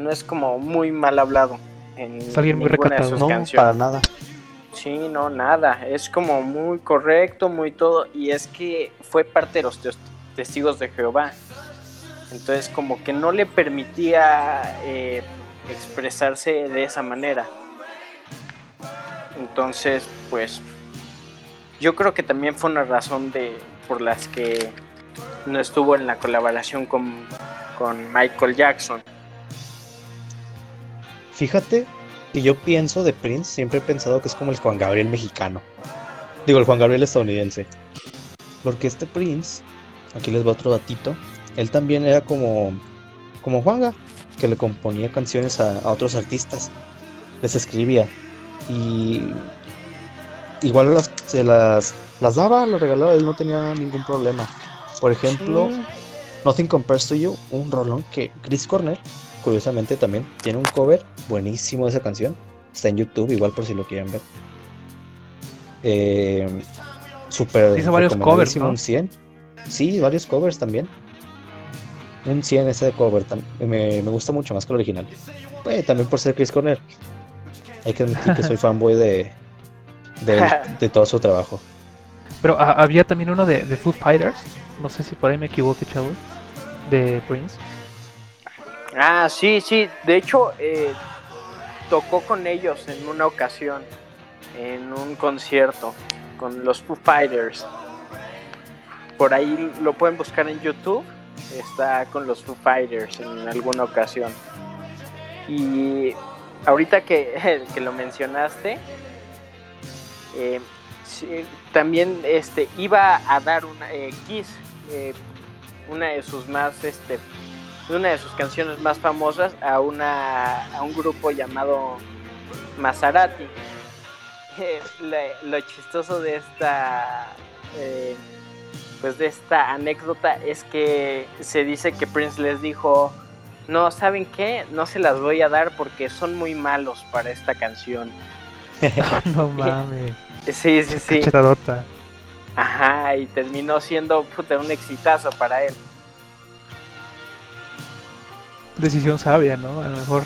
no es como muy mal hablado en Es alguien muy recatado. sus No, canciones. para nada. Sí, no, nada. Es como muy correcto, muy todo. Y es que fue parte de los tes- testigos de Jehová. Entonces, como que no le permitía eh, expresarse de esa manera. Entonces, pues, yo creo que también fue una razón de por las que no estuvo en la colaboración con, con Michael Jackson. Fíjate que yo pienso de Prince, siempre he pensado que es como el Juan Gabriel mexicano. Digo, el Juan Gabriel estadounidense. Porque este Prince, aquí les va otro datito, él también era como, como Juanga, que le componía canciones a, a otros artistas, les escribía y igual las, se las, las daba, las regalaba, él no tenía ningún problema. Por ejemplo, Sí. Nothing Compares to You, un rolón que Chris Cornell, curiosamente también, tiene un cover buenísimo de esa canción. Está en YouTube, igual por si lo quieren ver. Eh, super Hizo varios covers, ¿no? Un 100. Sí, varios covers también. Un 100 ese de cover. Me, me gusta mucho más que el original. Eh, también por ser Chris Cornell. Hay que admitir que soy fanboy de, de, de todo su trabajo. Pero ah, había también uno de, de Foo Fighters. No sé si por ahí me equivoco, chavos. De Prince. Ah, sí, sí. De hecho, eh, tocó con ellos en una ocasión, en un concierto, con los Foo Fighters. Por ahí lo pueden buscar en YouTube. Está con los Foo Fighters en alguna ocasión. Y ahorita que, que lo mencionaste, eh, también este, iba a dar una eh, Kiss, eh, una de sus más este, una de sus canciones más famosas a una a un grupo llamado Maserati. Lo, lo chistoso de esta pues de esta anécdota es que se dice que Prince les dijo no saben qué no se las voy a dar porque son muy malos para esta canción no mames. sí sí sí Cachetadota. ajá y terminó siendo puta, un exitazo para él Decisión sabia, ¿no? A lo mejor.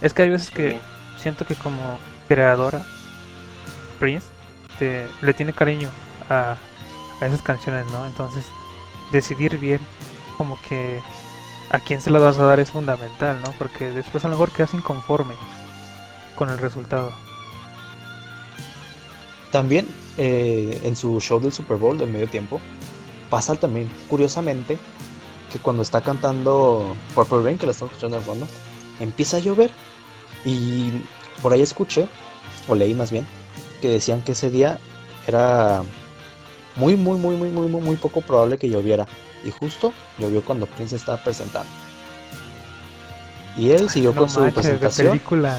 Es que hay veces que siento que como creadora, Prince te- le tiene cariño a, a esas canciones, ¿no? Entonces, decidir bien como que a quién se las vas a dar es fundamental, ¿no? Porque después a lo mejor quedas inconforme con el resultado. También eh, en su show del Super Bowl del medio tiempo, pasa también, curiosamente, que cuando está cantando Purple Rain, que la estamos escuchando al fondo, empieza a llover. Y por ahí escuché, o leí más bien, que decían que ese día era muy, muy, muy, muy, muy, muy, muy poco probable que lloviera. Y justo llovió cuando Prince estaba presentando. Y él siguió No con su de presentación. película.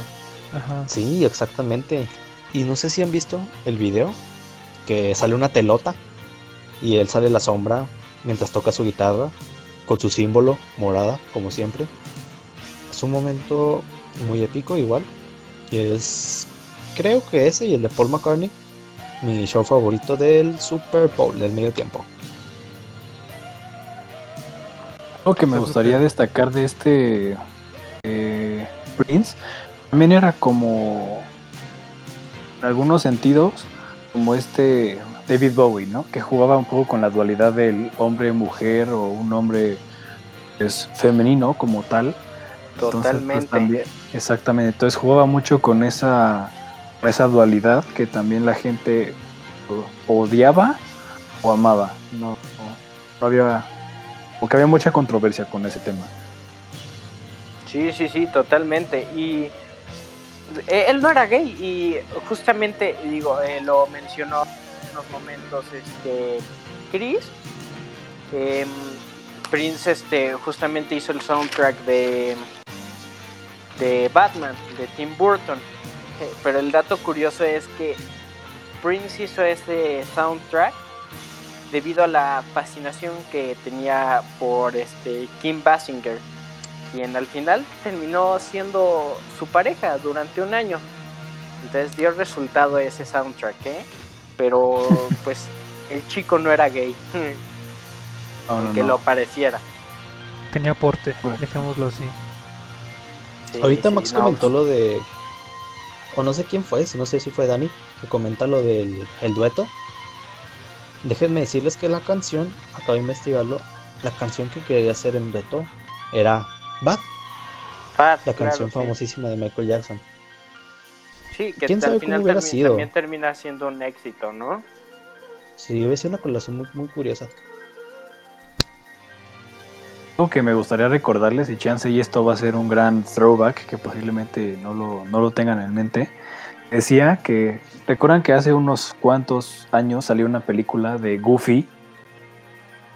Ajá. Sí, exactamente. Y no sé si han visto el video que sale una telota y él sale la sombra mientras toca su guitarra con su símbolo morada, como siempre. Es un momento muy épico igual. Y es, creo que ese y el de Paul McCartney, mi show favorito del Super Bowl del medio tiempo. Algo que me gustaría destacar de este eh, Prince también era como, en algunos sentidos, como este David Bowie, ¿no? Que jugaba un poco con la dualidad del hombre-mujer o un hombre pues, femenino como tal. Entonces, pues, totalmente también- exactamente. Entonces jugaba mucho con esa, esa dualidad que también la gente odiaba o amaba. No, no, había, porque había mucha controversia con ese tema. Sí, sí, sí, totalmente. Y eh, él no era gay y justamente, digo, eh, lo mencionó en unos momentos este Chris. Em, Prince este, justamente hizo el soundtrack de, de Batman, de Tim Burton. Pero el dato curioso es que Prince hizo este soundtrack debido a la fascinación que tenía por este Kim Basinger quien al final terminó siendo su pareja durante un año. Entonces dio resultado ese soundtrack, ¿eh? Pero pues el chico no era gay, No, no, que no. lo pareciera. Tenía aporte, dejémoslo así. Sí, Ahorita sí, Max no, comentó lo de, o no sé quién fue, si no sé si fue Dani, que comenta lo del el dueto. Déjenme decirles que la canción, acabo de investigarlo, la canción que quería hacer en dueto era Bad, Pat, la claro, canción sí. famosísima de Michael Jackson. Sí, que ¿Quién al sabe cómo final hubiera termi- sido? también termina siendo un éxito, ¿no? Sí, debe ser una colación muy, muy curiosa. Algo que me gustaría recordarles, y chance, y esto va a ser un gran throwback que posiblemente no lo, no lo tengan en mente. Decía que, recuerdan que hace unos cuantos años salió una película de Goofy,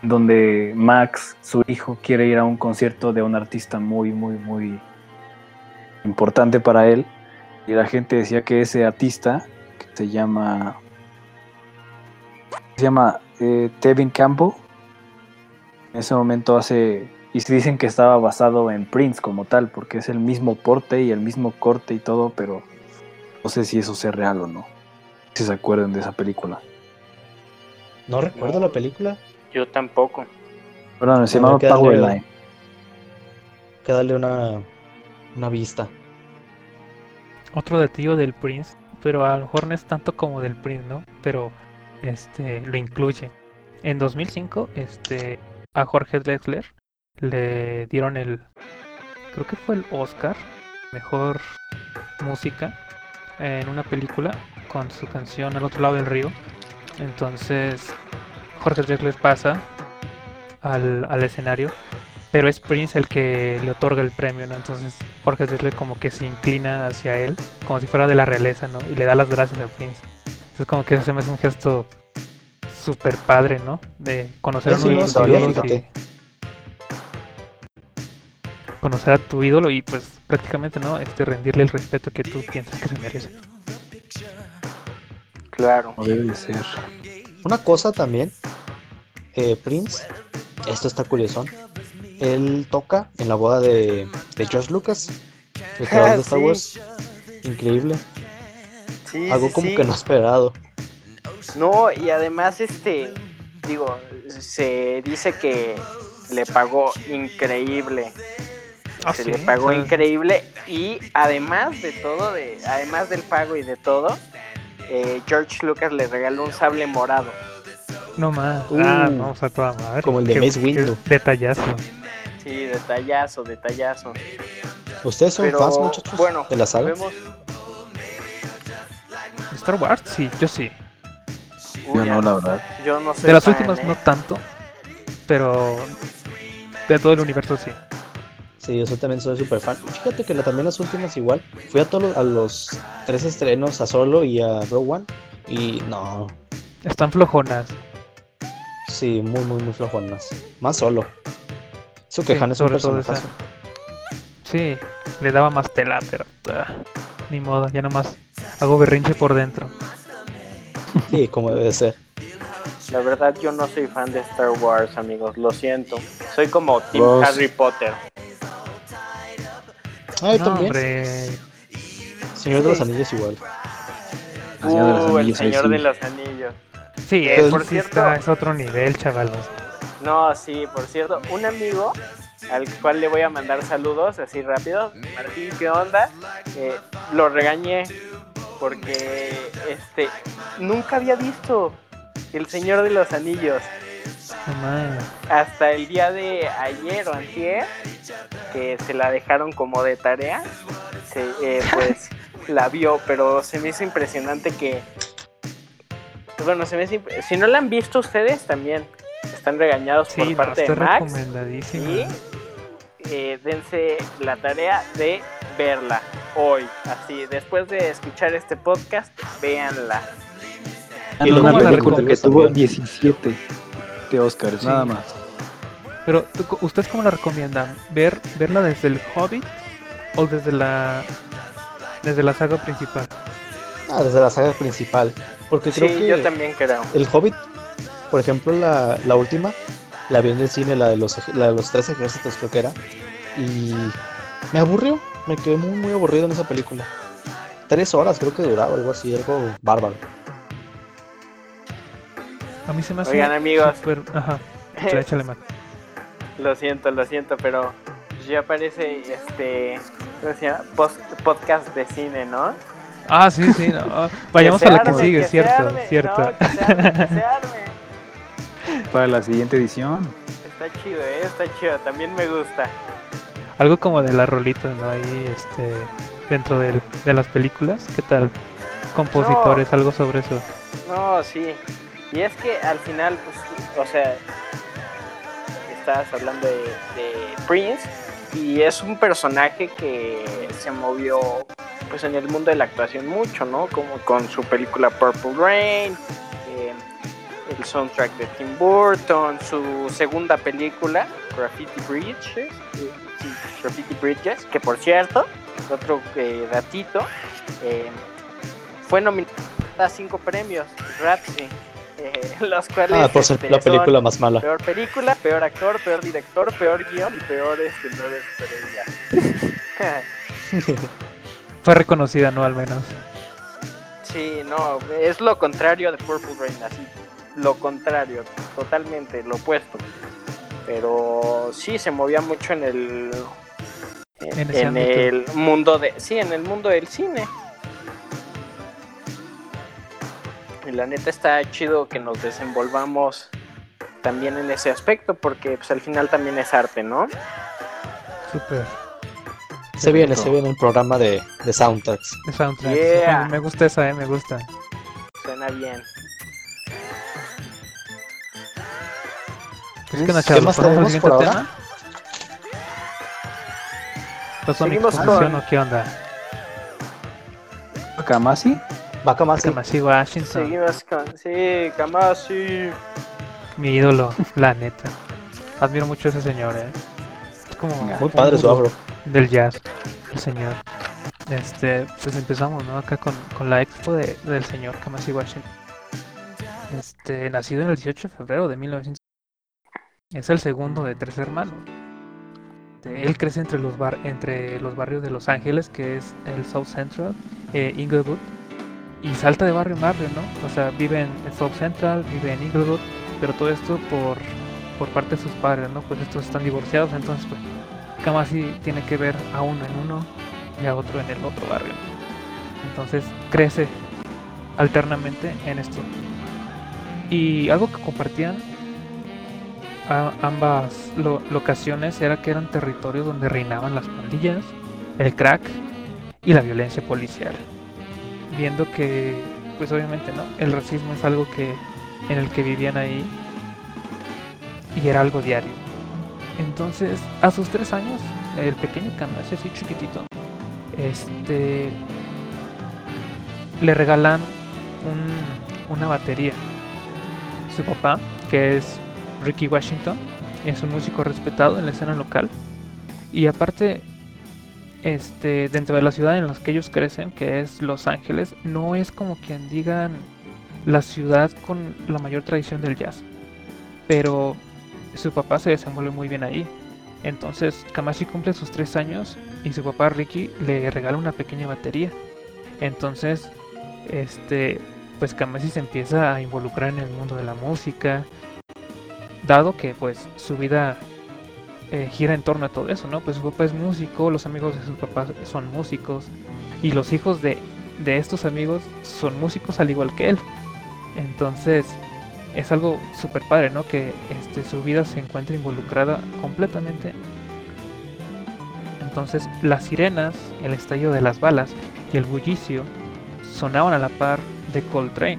donde Max, su hijo, quiere ir a un concierto de un artista muy, muy, muy importante para él. Y la gente decía que ese artista, que se llama. Se llama eh, Tevin Campbell. En ese momento hace. Y se dicen que estaba basado en Prince como tal, porque es el mismo porte y el mismo corte y todo, pero no sé si eso sea real o no. Si se acuerdan de esa película. No recuerdo la película. Yo tampoco. Perdón, se llamaba ¿qué tal, Powerline. Hay que darle una, una vista. Otro detalle del Prince, pero a lo mejor no es tanto como del Prince, ¿no? Pero este lo incluye. En 2005, este a Jorge Drexler le dieron el creo que fue el Oscar mejor música en una película con su canción Al otro lado del río. Entonces Jorge Drexler pasa al, al escenario, pero es Prince el que le otorga el premio, ¿no? Entonces Jorge Drexler como que se inclina hacia él, como si fuera de la realeza, ¿no? Y le da las gracias a Prince. Entonces como que se me hace un gesto súper padre, ¿no? De conocer a y fíjate. Conocer a tu ídolo y pues prácticamente, ¿no? Este rendirle el respeto que tú piensas que se merece. Claro. No debe de ser. Una cosa también, eh, Prince, esto está curioso. Él toca en la boda de, de George Lucas, el creador de Star Sí. Wars. Increíble. Sí, Algo sí, como sí. que no esperado. No, y además, este, digo, se dice que le pagó increíble. Ah, se sí, le pagó increíble y además de todo, de, además del pago y de todo, eh, George Lucas le regaló un sable morado. No más. Uh, ah, no, o sea, toda madre. como el de Mace Windu. Detallazo. Sí, detallazo, detallazo. ¿Ustedes son Pero fans, muchachos? bueno, de la saga? vemos. Star Wars, sí, yo sí. Uy, Yo no, la verdad. yo no soy De las fan, últimas ¿eh? no tanto, pero de todo el universo sí. Sí, yo soy- también soy súper fan. Fíjate que la- también las últimas igual. Fui a todos los- a los tres estrenos, a Solo y a Rogue One. Y no, Están flojonas. sí, muy, muy, muy flojonas. Más Solo. Eso que Sí, Han es un sobre todo personaje. Sí, le daba más tela, pero ah, ni modo, ya nomás hago berrinche por dentro. Sí, como debe de ser. La verdad, yo no soy fan de Star Wars, amigos. Lo siento. Soy como Team Harry Potter. Ay, No, también. hombre, Señor de los Anillos igual. El Señor de los Uh, el Anillos, ahí Señor sí. de los Anillos. sí, Eh, por sí cierto- está, es otro nivel, chavalos. No, sí, por cierto, un amigo al cual le voy a mandar saludos así rápido. Martín, ¿qué onda? Eh, lo regañé porque este nunca había visto El Señor de los Anillos Más. hasta el día de ayer o antier que se la dejaron como de tarea. Se, eh, pues la vio, pero se me hizo impresionante que bueno, se me hizo imp- si no la han visto ustedes también están regañados Sí, por parte de Max. Y eh, dense la tarea de verla hoy. Así, después de escuchar este podcast, véanla. Y la película que tuvo también. 17 Oscars, Sí. nada más. Pero, ¿tú co- ¿ustedes cómo la recomiendan? ¿Ver, ¿Verla desde el Hobbit o desde la desde la saga principal? Ah, desde la saga principal. Porque creo Sí, que yo también creo. el Hobbit, por ejemplo, la, la última, la vi en el cine, la de, los, la de los tres ejércitos creo que era. Y me aburrió, me quedé muy, muy aburrido en esa película. Tres horas creo que duraba, algo así, algo bárbaro. A mí se me hace Oigan, amigos. súper- Ajá, échale, man. Lo siento, lo siento, pero ya parece este. ¿Cómo se llama? Post- podcast de cine, ¿no? Ah, sí, sí. no, Vayamos a la que arme, sigue, se cierto, arme, cierto. no, que se arme, que se arme. Para la siguiente edición. Está chido, ¿eh? Está chido. También me gusta. Algo como de la rolita, ¿no? Ahí, este, dentro del- de las películas. ¿Qué tal? Compositores, algo sobre eso. No, sí. Y es que al final, pues, o sea, estás hablando de, Prince y es un personaje que se movió pues en el mundo de la actuación mucho, ¿no? Como con su película Purple Rain, eh, el soundtrack de Tim Burton, su segunda película, Graffiti Bridges, eh, Graffiti Bridges, que por cierto, otro eh, datito, eh, fue nominada a cinco premios, Rhapsody, eh, los cuales... Ah, por ser este, la son película más mala. Peor película, peor actor, peor director, peor guion y peor este, no. Fue reconocida, ¿no? Al menos. Sí, no, es lo contrario de Purple Rain, así, lo contrario, totalmente lo opuesto. Pero sí se movía mucho en el en, el mundo de sí, en el mundo del cine. La neta está chido que nos desenvolvamos también en ese aspecto porque pues al final también es arte, ¿no? Súper. Se viene, se viene un programa de, de soundtracks. De soundtrack. Yeah. Me gusta esa, eh, me gusta. Suena bien. Pues, ¿Qué onda, ¿Qué más ¿Pasamos al tenemos por tema? ¿Pasó mi Seguimos con- o qué onda? Kamasi. Vaca más. Kamasi Washington, Seguimos con sí, Kamasi. mi ídolo, la neta. Admiro mucho a ese señor, eh. Es como Muy padre su abro. del jazz, el señor. Este, pues empezamos, ¿no? Acá con, con la expo de- del señor Kamasi Washington. Este, nacido en el 18 de febrero de 1900. Es el segundo de tres hermanos. Este, Él crece entre los, bar entre los barrios de Los Ángeles, que es el South Central, eh, Inglewood, y salta de barrio en barrio, ¿no? O sea, vive en South Central, vive en Inglewood, pero todo esto por, por parte de sus padres, ¿no? Pues estos están divorciados, entonces pues Kamasi tiene que ver a uno en uno y a otro en el otro barrio. Entonces crece alternamente en esto. Y algo que compartían ambas lo- locaciones era que eran territorios donde reinaban las pandillas, el crack y la violencia policial. Viendo que, pues obviamente, ¿no? El racismo es algo que en el que vivían ahí y era algo diario. Entonces, a sus tres años, el pequeño Kamasi, así chiquitito, este, le regalan un- una batería. Su papá, que es Ricky Washington, es un músico respetado en la escena local. Y aparte, este, dentro de la ciudad en la que ellos crecen, que es Los Ángeles, no es como quien digan la ciudad con la mayor tradición del jazz. Pero su papá se desenvuelve muy bien ahí. Entonces Kamasi cumple sus tres años y su papá Ricky le regala una pequeña batería. Entonces, este, pues Kamasi se empieza a involucrar en el mundo de la música, dado que pues su vida eh, gira en torno a todo eso, ¿no? Pues su papá es músico, los amigos de su papá son músicos y los hijos de, de estos amigos son músicos al igual que él. Entonces, es algo súper padre, ¿no? Que este, su vida se encuentra involucrada completamente. Entonces, las sirenas, el estallido de las balas y el bullicio sonaban a la par de Coltrane,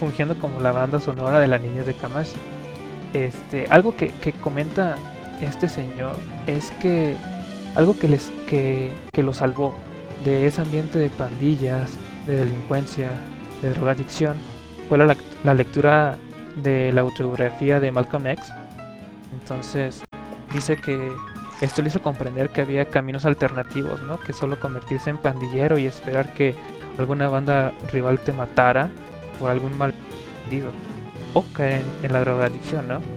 fungiendo como la banda sonora de la niñez de Kamasi. Este, algo que, que comenta este señor es que algo que les que, que lo salvó de ese ambiente de pandillas, de delincuencia, de drogadicción, fue la, la lectura de la autobiografía de Malcolm X. Entonces, dice que esto le hizo comprender que había caminos alternativos, ¿no? Que solo convertirse en pandillero y esperar que alguna banda rival te matara por algún mal bandido o caer en la drogadicción, ¿no?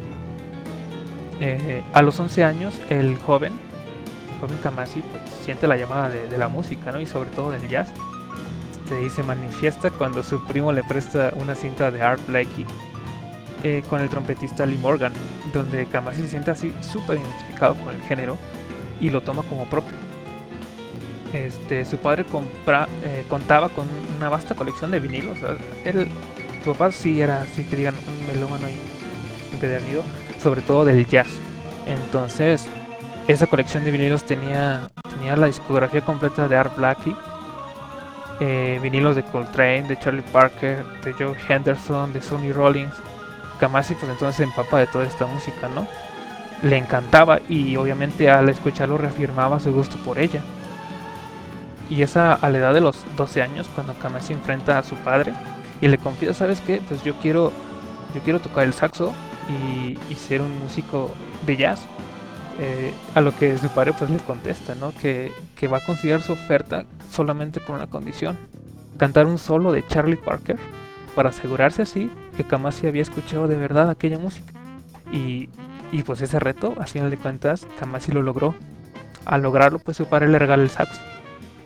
Eh, a los 11 años, el joven, el joven Kamasi, pues, siente la llamada de, la música, ¿no? Y sobre todo del jazz. Este, y se manifiesta cuando su primo le presta una cinta de Art Blakey eh, con el trompetista Lee Morgan, donde Kamasi se siente así súper identificado con el género y lo toma como propio. Este, su padre eh, contaba con una vasta colección de vinilos. él, su papá sí era, así que digan, un melómano y empedernido, sobre todo del jazz. Entonces, esa colección de vinilos tenía, tenía la discografía completa de Art Blakey, eh, vinilos de Coltrane, de Charlie Parker, de Joe Henderson, de Sonny Rollins. Kamasi pues entonces se empapa de toda esta música, ¿no? Le encantaba y obviamente al escucharlo reafirmaba su gusto por ella. Y esa a la edad de los 12 años, cuando Kamasi enfrenta a su padre y le confiesa, ¿sabes qué? Pues yo quiero, yo quiero tocar el saxo y, y ser un músico de jazz. eh, a lo que su padre pues le contesta, ¿no? Que, que va a considerar su oferta solamente con una condición. Cantar un solo de Charlie Parker para asegurarse así que Kamasi había escuchado de verdad aquella música. Y, y pues ese reto, a final de cuentas, Kamasi lo logró. Al lograrlo, pues su padre le regala el sax.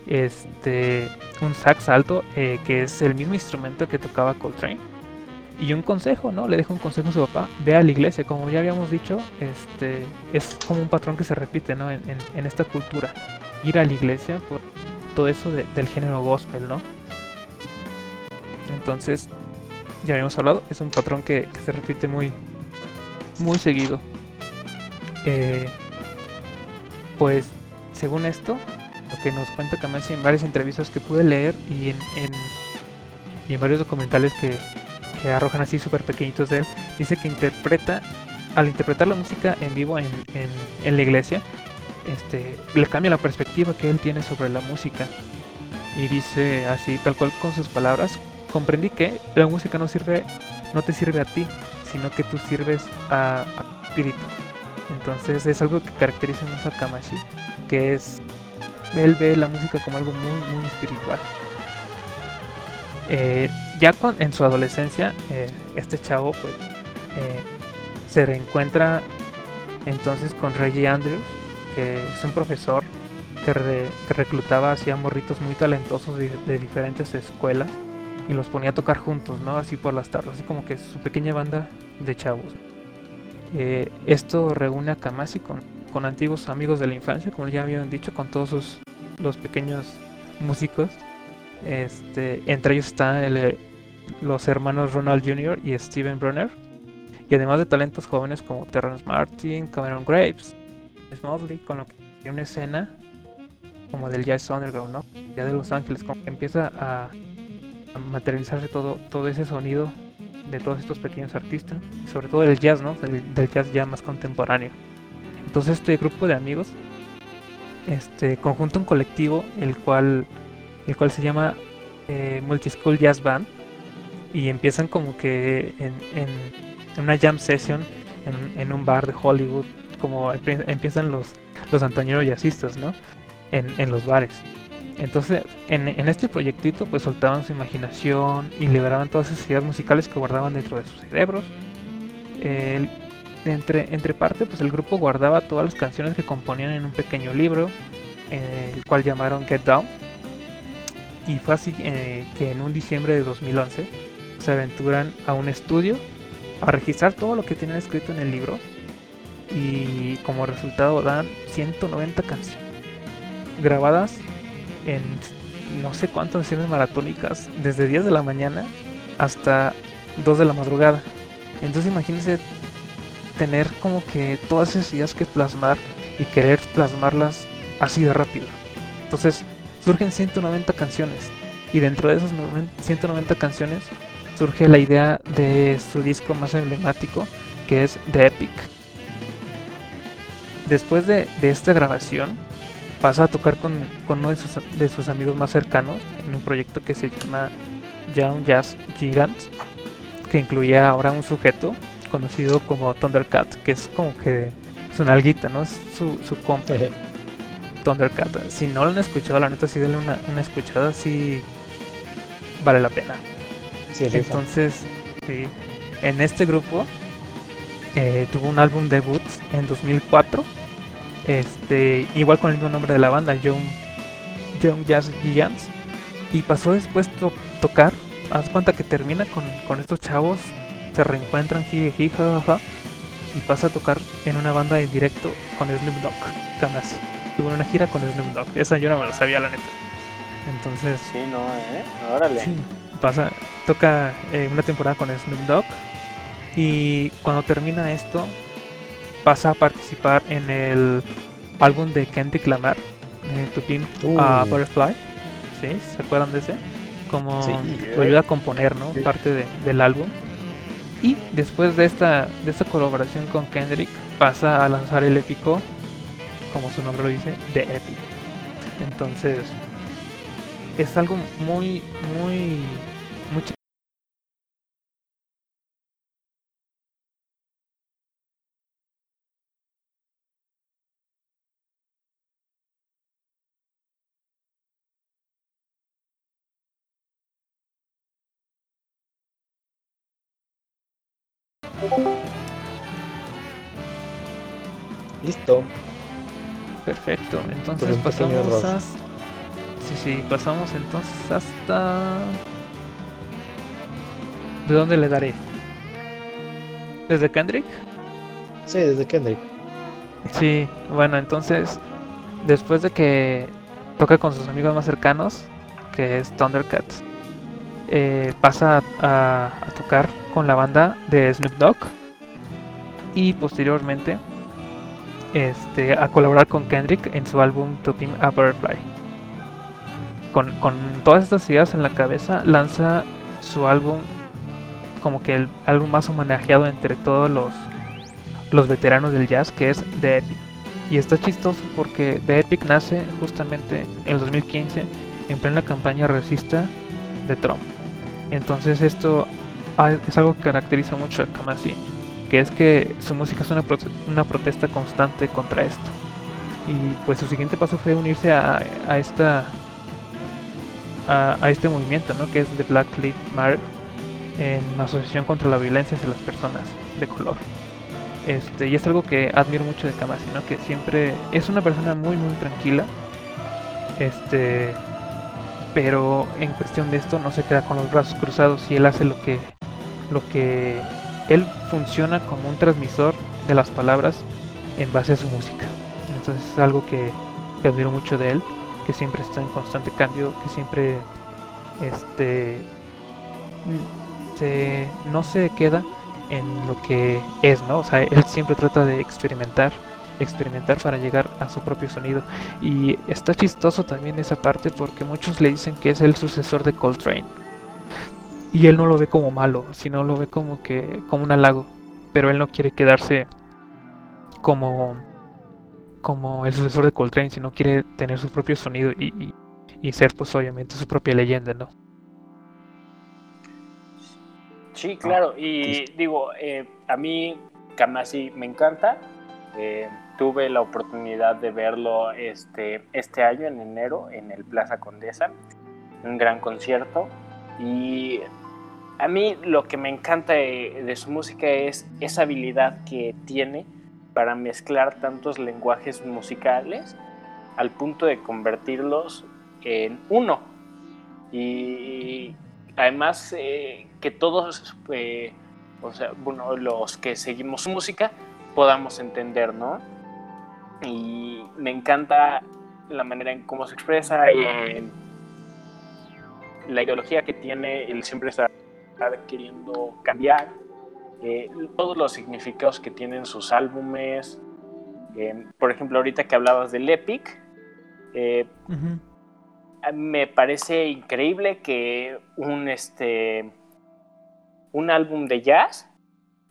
Este, un sax alto, eh, que es el mismo instrumento que tocaba Coltrane. Y un consejo, ¿no? Le dejo un consejo a su papá, ve a la iglesia, como ya habíamos dicho, este, es como un patrón que se repite, ¿no? En, en- esta cultura. Ir a la iglesia por todo eso de- del género gospel, ¿no? Entonces, ya habíamos hablado, es un patrón que, que se repite muy, muy seguido. Eh, pues, según esto, lo que nos cuenta Kamasi en varias entrevistas que pude leer y en, en- y en varios documentales que, que arrojan así súper pequeñitos de él, dice que interpreta, al interpretar la música en vivo en, en- la iglesia, este, le cambia la perspectiva que él tiene sobre la música. Y dice así, tal cual con sus palabras, comprendí que la música no sirve, no te sirve a ti, sino que tú sirves a, a tu espíritu. Entonces es algo que caracteriza mucho a Kamashi, que es, él ve la música como algo muy, muy espiritual. Eh, ya con- en su adolescencia, eh, este chavo pues eh, se reencuentra entonces con Reggie Andrews, que es un profesor que, re- que reclutaba hacía morritos muy talentosos de, de diferentes escuelas y los ponía a tocar juntos, ¿no? Así por las tardes, así como que su pequeña banda de chavos. Eh, esto reúne a Kamasi con, con antiguos amigos de la infancia, como ya habían dicho, con todos sus, los pequeños músicos. Este, entre ellos están el, los hermanos Ronald Jr. y Steven Brunner. Y además de talentos jóvenes como Terrence Martin, Cameron Graves, Mosley, con lo que hay una escena como del jazz underground. Ya de Los Ángeles, como que empieza a, a materializarse todo, todo ese sonido de todos estos pequeños artistas, sobre todo del jazz, ¿no? Del, del jazz ya más contemporáneo. Entonces este grupo de amigos este conjunta un colectivo el cual el cual se llama eh, Multischool Jazz Band y empiezan como que en, en- en una jam session en, en un bar de Hollywood como empie- empiezan los los antañeros jazzistas no en, los bares. Entonces en, en este proyectito pues soltaban su imaginación y liberaban todas esas ideas musicales que guardaban dentro de sus cerebros. El- entre, entre parte pues el grupo guardaba todas las canciones que componían en un pequeño libro el cual llamaron Get Down y fue así eh, que en un diciembre de 2011 se aventuran a un estudio a registrar todo lo que tenían escrito en el libro y como resultado dan 190 canciones grabadas en no sé cuántas sesiones maratónicas desde 10 de la mañana hasta 2 de la madrugada. Entonces imagínense tener como que todas esas ideas que plasmar y querer plasmarlas así de rápido. Entonces surgen 190 canciones y dentro de esas 90 190 canciones surge la idea de su disco más emblemático que es The Epic. Después de, esta grabación pasa a tocar con, uno de sus, amigos más cercanos en un proyecto que se llama Young Jazz Gigants que incluía ahora un sujeto conocido como Thundercat que es como que su nalguita, ¿no? Es su, su compa. Thundercat. Si no lo han escuchado, la neta, sí denle una, una escuchada, sí vale la pena. Sí. Entonces, sí, en este grupo eh, tuvo un álbum debut en 2004, este, igual con el mismo nombre de la banda, Young, Young Jazz Giants, y pasó después to tocar, haz cuenta que termina con, con estos chavos, se reencuentran, jiji, jajaja, y pasa a tocar en una banda en directo con Snoop Dogg, jamás. Tuvo una gira con Snoop Dogg, esa yo no me lo sabía la neta. Entonces, Sí, no, ¿eh? Órale. Sí, pasa, toca eh, una temporada con Snoop Dogg y cuando termina esto pasa a participar en el álbum de Kendrick Lamar, eh, To Pimp a Uh. Butterfly, ¿sí? ¿Se acuerdan de ese? Como Sí. lo ayuda a componer, ¿no? Sí. Parte de- del álbum. Y después de esta, de esta colaboración con Kendrick pasa a lanzar el épico, como su nombre lo dice, de Epic. Entonces, es algo muy, muy, muy Listo. Perfecto. Entonces pasamos a... Sí, sí, pasamos entonces hasta... ¿De dónde le daré? ¿Desde Kendrick? Sí, desde Kendrick. Sí, bueno, entonces, después de que toca con sus amigos más cercanos, que es Thundercats, eh, pasa a, a tocar con la banda de Snoop Dogg y posteriormente este, a colaborar con Kendrick en su álbum To a Butterfly. Con, con todas estas ideas en la cabeza, lanza su álbum como que el álbum más homenajeado entre todos los, los veteranos del jazz, que es The Epic. Y está chistoso porque The Epic nace justamente en el 2015 en plena campaña racista de Trump. Entonces esto es algo que caracteriza mucho a Kamasi, que es que su música es una, prote- una protesta constante contra esto. Y pues su siguiente paso fue unirse a, esta a este movimiento, ¿no? que es The Black Lives Matter, en asociación contra la violencia hacia las personas de color. Este, y es algo que admiro mucho de Kamasi, ¿no? que siempre es una persona muy muy tranquila. Este, pero en cuestión de esto no se queda con los brazos cruzados y él hace lo que lo que él funciona como un transmisor de las palabras en base a su música. Entonces es algo que, admiro mucho de él, que siempre está en constante cambio, que siempre este se, no se queda en lo que es, ¿no? O sea, él siempre trata de experimentar, experimentar para llegar a su propio sonido. Y está chistoso también esa parte porque muchos le dicen que es el sucesor de Coltrane. Y él no lo ve como malo, sino lo ve como que como un halago. Pero él no quiere quedarse como como el sucesor de Coltrane, sino quiere tener su propio sonido y, y- y ser pues obviamente su propia leyenda, ¿no? Sí, claro. Y digo, eh, a mí Kamasi me encanta. Eh, tuve la oportunidad de verlo este, este año, en enero, en el Plaza Condesa. Un gran concierto. Y a mí lo que me encanta de, su música es esa habilidad que tiene para mezclar tantos lenguajes musicales al punto de convertirlos en uno. Y además eh, que todos, eh, o sea, bueno, los que seguimos su música podamos entender, ¿no? Y me encanta la manera en cómo se expresa y en la ideología que tiene, él siempre está queriendo cambiar, eh, todos los significados que tienen sus álbumes. eh, por ejemplo, ahorita que hablabas del Epic, eh, me parece increíble que un este un álbum de jazz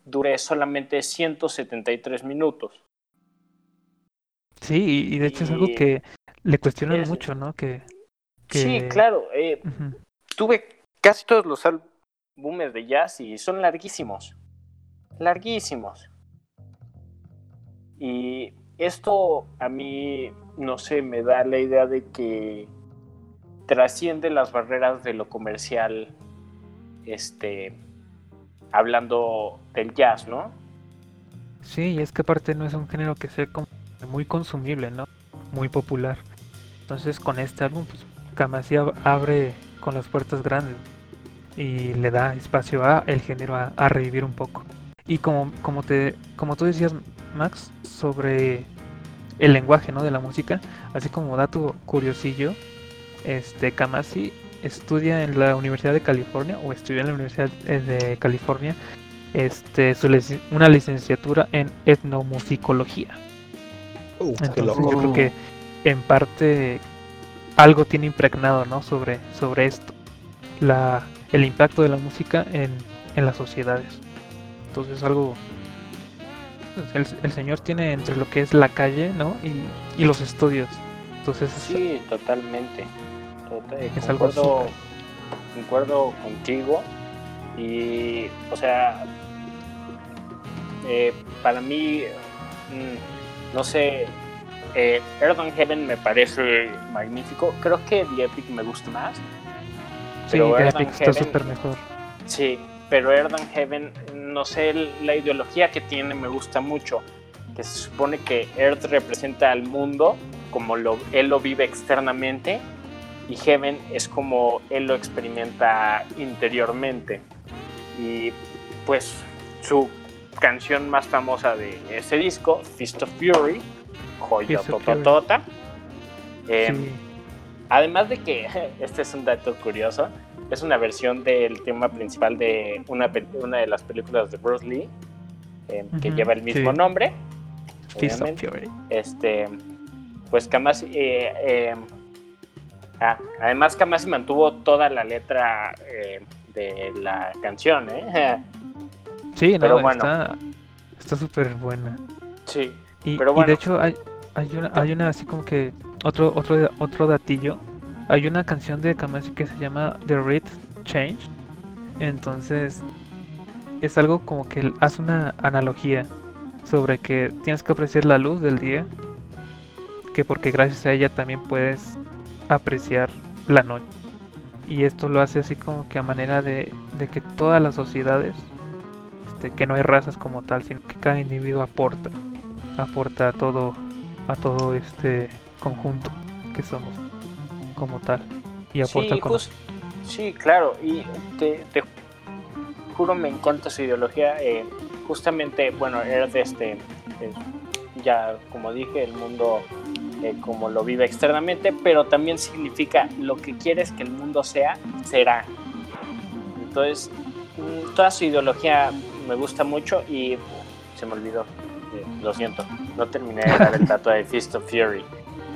dure solamente 173 minutos. Sí, y, de hecho es algo que le cuestionan es- mucho, ¿no? Que, Sí, claro. eh, tuve casi todos los álbumes de jazz y son larguísimos. Larguísimos. Y esto a mí, no sé, me da la idea de que trasciende las barreras de lo comercial, este, hablando del jazz, ¿no? Sí, es que aparte no es un género que sea muy consumible, ¿no? Muy popular. Entonces con este álbum, pues Kamasi ab- abre con las puertas grandes y le da espacio a el género a, a revivir un poco. Y como, como te, como tú decías, Max, sobre el lenguaje, ¿no? De la música, así como dato curiosillo, este Kamasi estudia en la Universidad de California o estudió en la Universidad eh, de California este, su lic- una licenciatura en etnomusicología. Uh, Entonces yo creo que en parte algo tiene impregnado ¿no? sobre, sobre esto, la, el impacto de la música en, en las sociedades. Entonces algo... pues, El, el señor tiene entre lo que es la calle ¿no? y, y los estudios. Entonces Sí, totalmente. Tota- eh, Es algo concuerdo, concuerdo contigo. Y, o sea, eh, para mí, mm, no sé, eh, Earth on Heaven me parece magnífico. Creo que The Epic me gusta más. Sí, pero Earth Epic está Heaven- súper mejor. Sí, pero Earth and Heaven, no sé, la ideología que tiene me gusta mucho, que se supone que Earth representa al mundo como lo, él lo vive externamente y Heaven es como él lo experimenta interiormente. Y pues su canción más famosa de ese disco, Fist of Fury, joya tototota. Eh, además de que, este es un dato curioso, es una versión del tema principal de una, una de las películas de Bruce Lee, eh, que lleva el mismo nombre. Fist of Fury. Este, pues Kamasi, eh, ah, además Kamasi mantuvo toda la letra de la canción, ¿eh? Sí, pero bueno. está súper buena. Sí, y, pero bueno. y de hecho hay, hay, una, hay una así como que otro, otro, otro datillo. Hay una canción de Kamasi que se llama The Red Change. Entonces es algo como que hace una analogía sobre que tienes que apreciar la luz del día. Que porque gracias a ella también puedes apreciar la noche. Y esto lo hace así como que a manera de, de que todas las sociedades este, que no hay razas como tal, sino que cada individuo aporta, aporta a todo, a todo este conjunto que somos como tal y aporta sí, sí claro, y te, juro me encanta su ideología. Eh, justamente, bueno, era de este, ya como dije, el mundo eh, como lo vive externamente, pero también significa lo que quieres que el mundo sea, será. Entonces, mm, toda su ideología me gusta mucho y se me olvidó. Eh, lo siento, no terminé de dar el dato de Fist of Fury.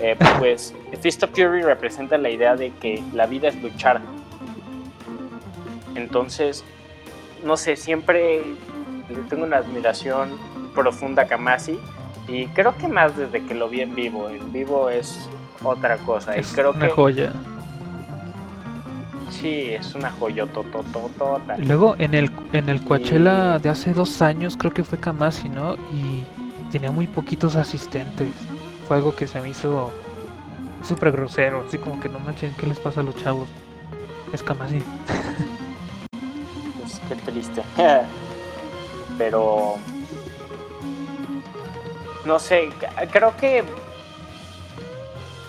Eh, pues Fist of Fury representa la idea de que la vida es luchar. Entonces, no sé, siempre tengo una admiración profunda a Kamasi y creo que más desde que lo vi en vivo. En vivo es otra cosa. Es creo una joya. Sí, es una joyotototota. Luego en el en el Coachella de hace dos años creo que fue Kamasi, ¿no? Y tenía muy poquitos asistentes. Fue algo que se me hizo súper grosero, así como que no manchen, ¿qué les pasa a los chavos? Es Kamasi. Pues qué triste. Pero no sé, creo que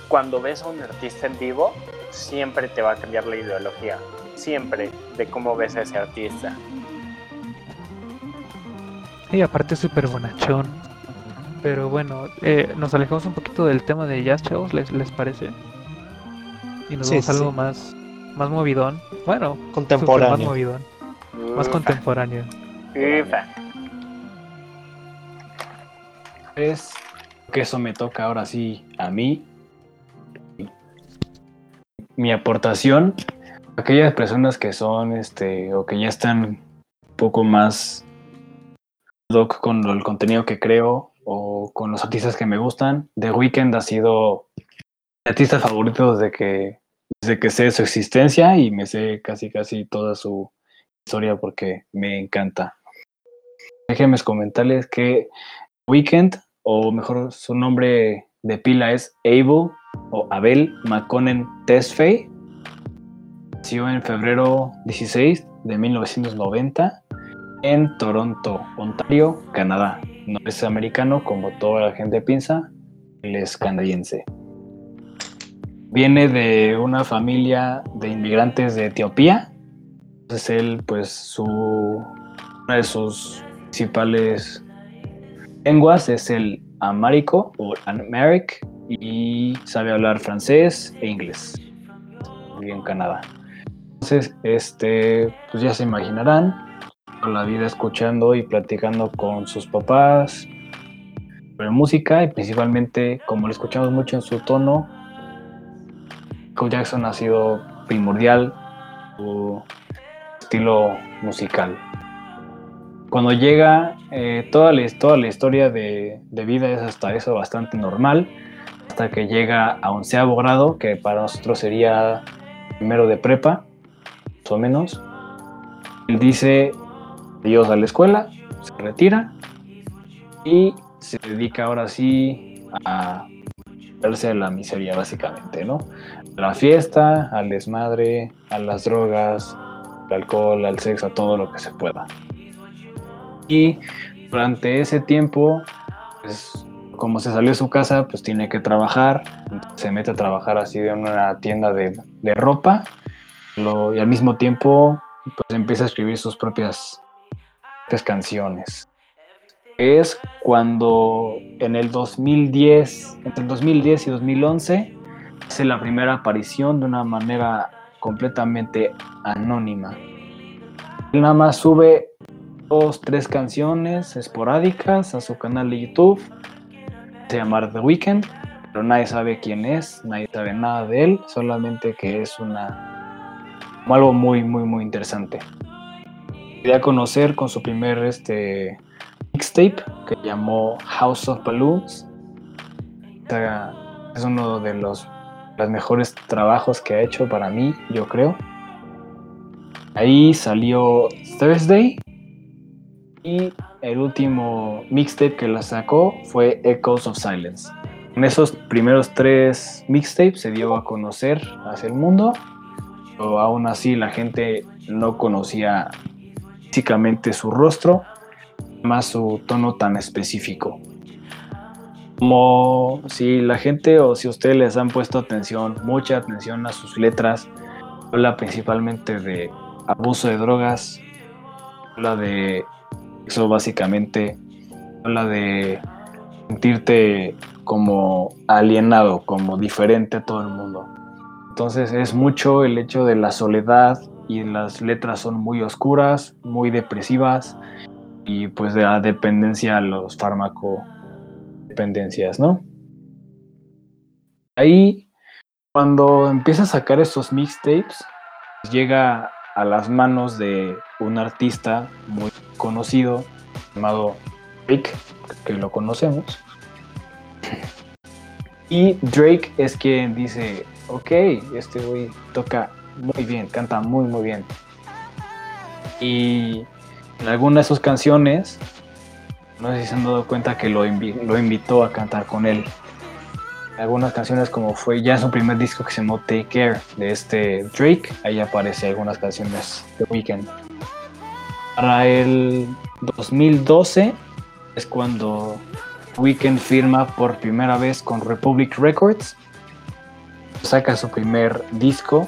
cuando ves a un artista en vivo, siempre te va a cambiar la ideología, siempre, de cómo ves a ese artista. Y aparte es súper bonachón. Pero bueno, eh, nos alejamos un poquito del tema de jazz, chavos, ¿les, les parece? Y nos vamos a algo más, más movidón. Bueno, contemporáneo. Más movidón. Más contemporáneo. Es que eso me toca ahora sí a mí mi aportación, aquellas personas que son, este, o que ya están un poco más doc con el contenido que creo o con los artistas que me gustan, The Weeknd ha sido mi artista favorito desde que, desde que sé su existencia y me sé casi casi toda su historia porque me encanta. Déjenme comentarles que Weekend, o mejor su nombre de pila es Abel o Abel McConnell Tesfaye. Nació en febrero 16 de 1990 en Toronto, Ontario, Canadá. No es americano como toda la gente piensa, él es canadiense. Viene de una familia de inmigrantes de Etiopía. Entonces él, pues, su, una de sus principales lenguas es el amárico o amharic y sabe hablar francés e inglés. Vive en Canadá. Entonces, este, pues ya se imaginarán, la vida escuchando y platicando con sus papás sobre música y principalmente, como lo escuchamos mucho en su tono, Michael Jackson ha sido primordial su estilo musical. Cuando llega, eh, toda, la, toda la historia de, de vida es hasta eso bastante normal hasta que llega a onceavo grado, que para nosotros sería primero de prepa, más o menos. Él dice adiós a la escuela, se retira y se dedica ahora sí a verse a la miseria, básicamente, ¿no? A la fiesta, al desmadre, a las drogas, al alcohol, al sexo, a todo lo que se pueda. Y durante ese tiempo, pues, como se salió de su casa, pues tiene que trabajar, se mete a trabajar así en una tienda de, de ropa y al mismo tiempo pues empieza a escribir sus propias canciones. Es cuando en el 2010, entre el 2010 y 2011, hace la primera aparición de una manera completamente anónima. Él nada más sube dos, tres canciones esporádicas a su canal de YouTube. Se llama The Weeknd, pero nadie sabe quién es, nadie sabe nada de él, solamente que es una algo muy, muy, muy interesante. Quería conocer con su primer este, mixtape que llamó House of Balloons. Es uno de los, los mejores trabajos que ha hecho para mí, yo creo. Ahí salió Thursday y el último mixtape que la sacó fue Echoes of Silence. En esos primeros tres mixtapes se dio a conocer hacia el mundo pero aún así la gente no conocía físicamente su rostro, más su tono tan específico. Como si la gente o si ustedes les han puesto atención, mucha atención a sus letras, habla principalmente de abuso de drogas, habla de eso básicamente, habla de sentirte como alienado, como diferente a todo el mundo. Entonces es mucho el hecho de la soledad y las letras son muy oscuras, muy depresivas y pues de la dependencia a los farmacodependencias, ¿no? Ahí, cuando empieza a sacar estos mixtapes, llega a las manos de un artista muy conocido llamado Drake, que lo conocemos. Y Drake es quien dice, ok, este güey toca muy bien, canta muy, muy bien. Y en alguna de sus canciones, no sé si se han dado cuenta que lo, lo invitó a cantar con él. algunas canciones como fue ya su primer disco que se llamó Take Care de este Drake, ahí aparece algunas canciones de Weekend. Para el 2012 es cuando Weekend firma por primera vez con Republic Records saca su primer disco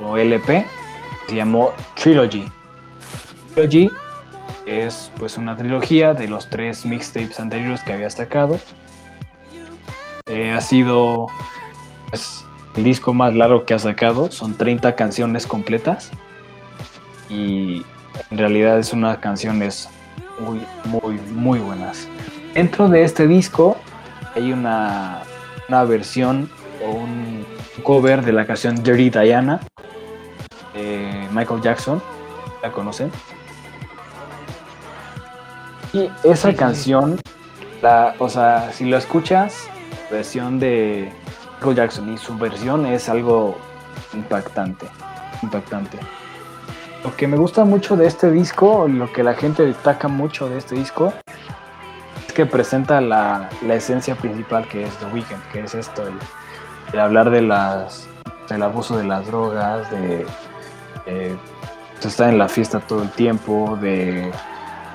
o LP, se llamó Trilogy. Trilogy es pues una trilogía de los tres mixtapes anteriores que había sacado. Eh, ha sido pues, el disco más largo que ha sacado, son 30 canciones completas y en realidad es unas canciones muy, muy, muy buenas. Dentro de este disco hay una, una versión o un cover de la canción Dirty Diana de Michael Jackson. ¿La conocen? Y esa canción, la, o sea, si lo escuchas, versión de Michael Jackson y su versión es algo impactante, impactante. Lo que me gusta mucho de este disco, lo que la gente destaca mucho de este disco, es que presenta la, la esencia principal que es The Weeknd, que es esto, el, de hablar de las del abuso de las drogas, de eh, estar en la fiesta todo el tiempo, de,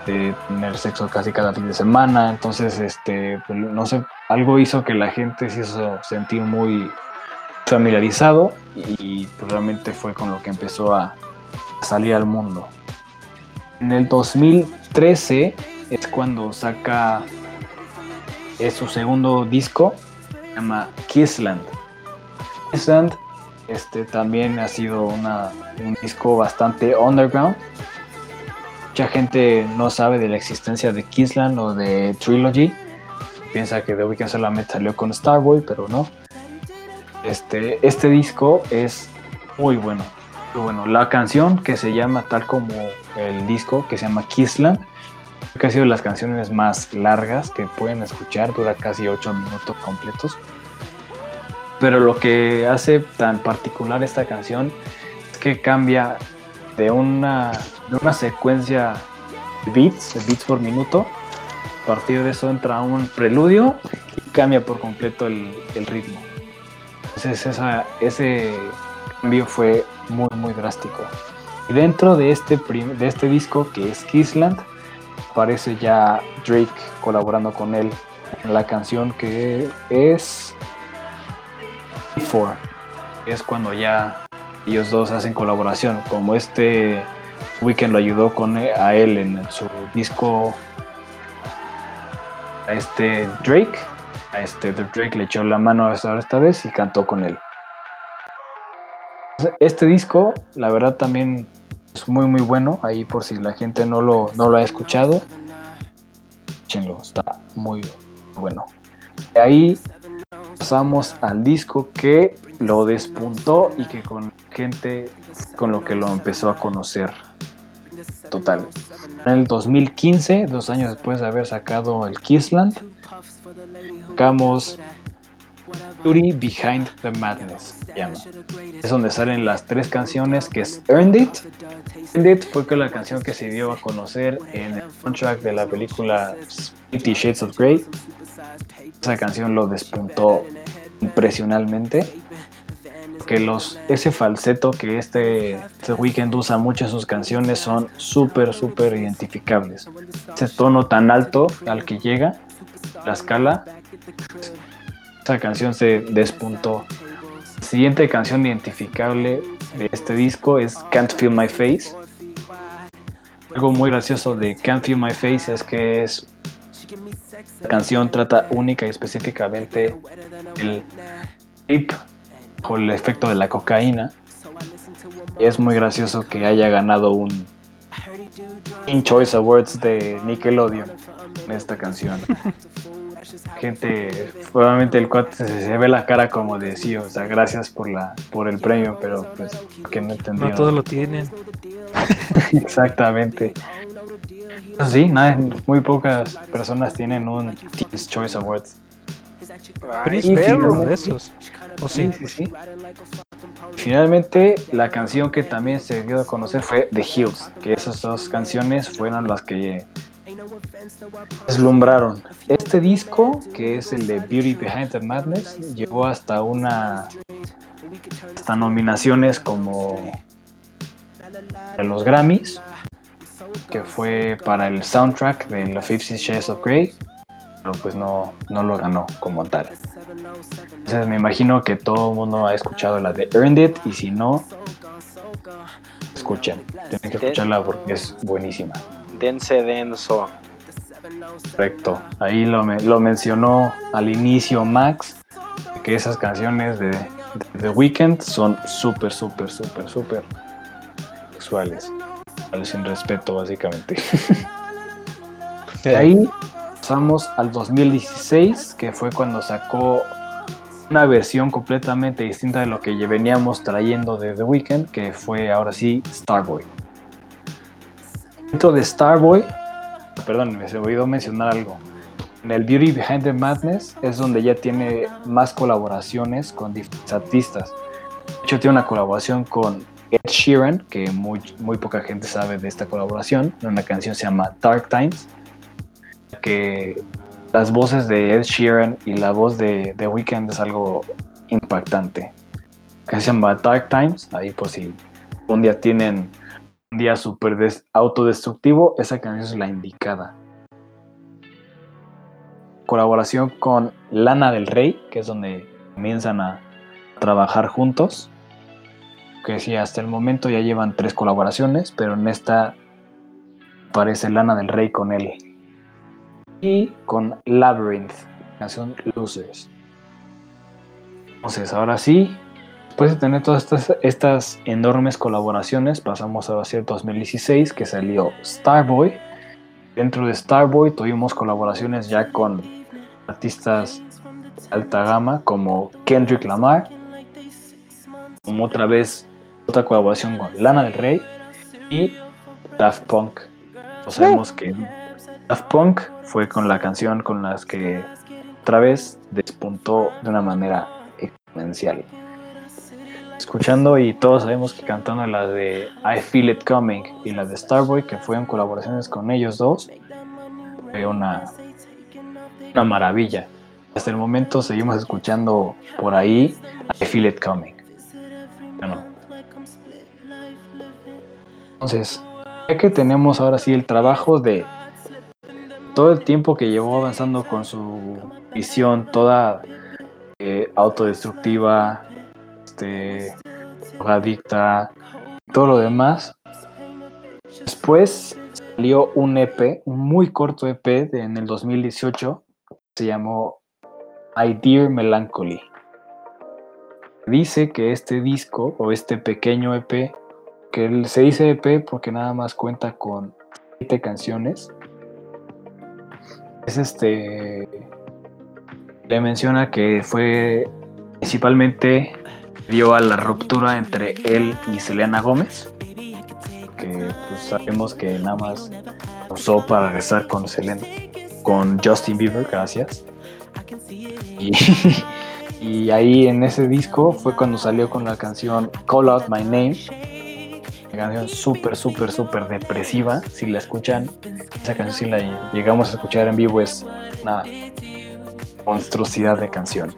tener sexo casi cada fin de semana. Entonces, este, pues, no sé, algo hizo que la gente se hizo sentir muy familiarizado y pues, realmente fue con lo que empezó a, salir al mundo. En el 2013 es cuando saca es su segundo disco, se llama Kissland. Sand este, también ha sido un disco bastante underground. Mucha gente no sabe de la existencia de Kissland o de Trilogy. Piensa que The Weeknd solamente salió con Starboy, pero no. Este, este disco es muy bueno. bueno. La canción que se llama tal como el disco, que se llama Kissland, que ha sido de las canciones más largas que pueden escuchar, dura casi 8 minutos completos. Pero lo que hace tan particular esta canción es que cambia de una, de una secuencia de beats, de beats por minuto. A partir de eso entra un preludio y cambia por completo el, ritmo. Entonces ese cambio fue muy, muy drástico. Y dentro de este, de este disco, que es Kissland, aparece ya Drake colaborando con él en la canción que es Before. Es cuando ya ellos dos hacen colaboración. Como este Weekend lo ayudó con a él en su disco a este Drake. A este Drake le echó la mano esta vez y cantó con él. Este disco, la verdad, también es muy muy bueno. Ahí por si la gente no lo, no lo ha escuchado. Está muy bueno. Ahí pasamos al disco que lo despuntó y que con gente con lo que lo empezó a conocer. Total. En el 2015, dos años después de haber sacado el Kissland, sacamos Beauty Behind the Madness. Es donde salen las tres canciones que es Earned It. Earned It fue la canción que se dio a conocer en el soundtrack de la película Fifty Shades of Grey. Esa canción lo despuntó impresionalmente. Que los, ese falseto que este, este Weekend usa mucho en sus canciones son súper, súper identificables. Ese tono tan alto al que llega, la escala, esa canción se despuntó. La siguiente canción identificable de este disco es Can't Feel My Face. Algo muy gracioso de Can't Feel My Face es que es la canción trata única y específicamente el tip o el efecto de la cocaína. Y es muy gracioso que haya ganado un In Choice Awards de Nickelodeon en esta canción. Gente, probablemente el cuate se, ve la cara como de sí, o sea, gracias por la por el premio, pero pues que no entendí. No todos lo tienen. Exactamente. Sí, nada, muy pocas personas tienen un Teens Choice Awards. Pero esos. ¿O sí? Sí, sí, Finalmente, la canción que también se dio a conocer fue The Hills, que esas dos canciones fueron las que deslumbraron. Este disco, que es el de Beauty Behind the Madness, llegó hasta una hasta nominaciones como los Grammys, que fue para el soundtrack de la Fifty Shades of Grey, pero pues no, no lo ganó como tal. Entonces me imagino que todo el mundo ha escuchado la de Earned It y si no, escuchen, tienen que escucharla porque es buenísima. Dense denso. Correcto, ahí lo, lo mencionó al inicio Max, que esas canciones de, de The Weeknd son súper, súper, súper, súper sexuales sin respeto, básicamente. De ahí pasamos al 2016, que fue cuando sacó una versión completamente distinta de lo que veníamos trayendo de The Weeknd, que fue ahora sí Starboy. Dentro de Starboy, perdón, me he oído mencionar algo. En el Beauty Behind the Madness es donde ya tiene más colaboraciones con diferentes artistas. De hecho, tiene una colaboración con Ed Sheeran, que muy, muy poca gente sabe de esta colaboración. Una canción se llama Dark Times, que las voces de Ed Sheeran y la voz de The Weeknd es algo impactante. Que se llama Dark Times, ahí por si un día tienen un día súper autodestructivo, esa canción es la indicada. Colaboración con Lana del Rey, que es donde comienzan a trabajar juntos que sí, hasta el momento ya llevan tres colaboraciones, pero en esta aparece Lana del Rey con él. Y con Labyrinth, canción Losers. Entonces, ahora sí, después de tener todas estas, enormes colaboraciones, pasamos a hacer 2016, que salió Starboy. Dentro de Starboy tuvimos colaboraciones ya con artistas de alta gama como Kendrick Lamar, como otra vez otra colaboración con Lana del Rey y Daft Punk. No sabemos que Daft Punk fue con la canción con las que otra vez despuntó de una manera exponencial. Escuchando y todos sabemos que cantando la de I Feel It Coming y la de Starboy, que fueron colaboraciones con ellos dos, fue una, una maravilla. Hasta el momento seguimos escuchando por ahí I Feel It Coming. Bueno, Entonces, ya que tenemos ahora sí el trabajo de todo el tiempo que llevó avanzando con su visión toda eh, autodestructiva, este, adicta, todo lo demás. Después salió un EP, un muy corto EP en el 2018, se llamó I Dear Melancholy. Dice que este disco o este pequeño EP, que se dice EP porque nada más cuenta con siete canciones, es este. Le menciona que fue principalmente dio a la ruptura entre él y Selena Gómez, que pues, sabemos que nada más usó para regresar con Selena, con Justin Bieber, gracias. Y, y ahí en ese disco fue cuando salió con la canción Call Out My Name, una canción súper, súper, súper depresiva. Si la escuchan, esa canción si la llegamos a escuchar en vivo es una monstruosidad de canción.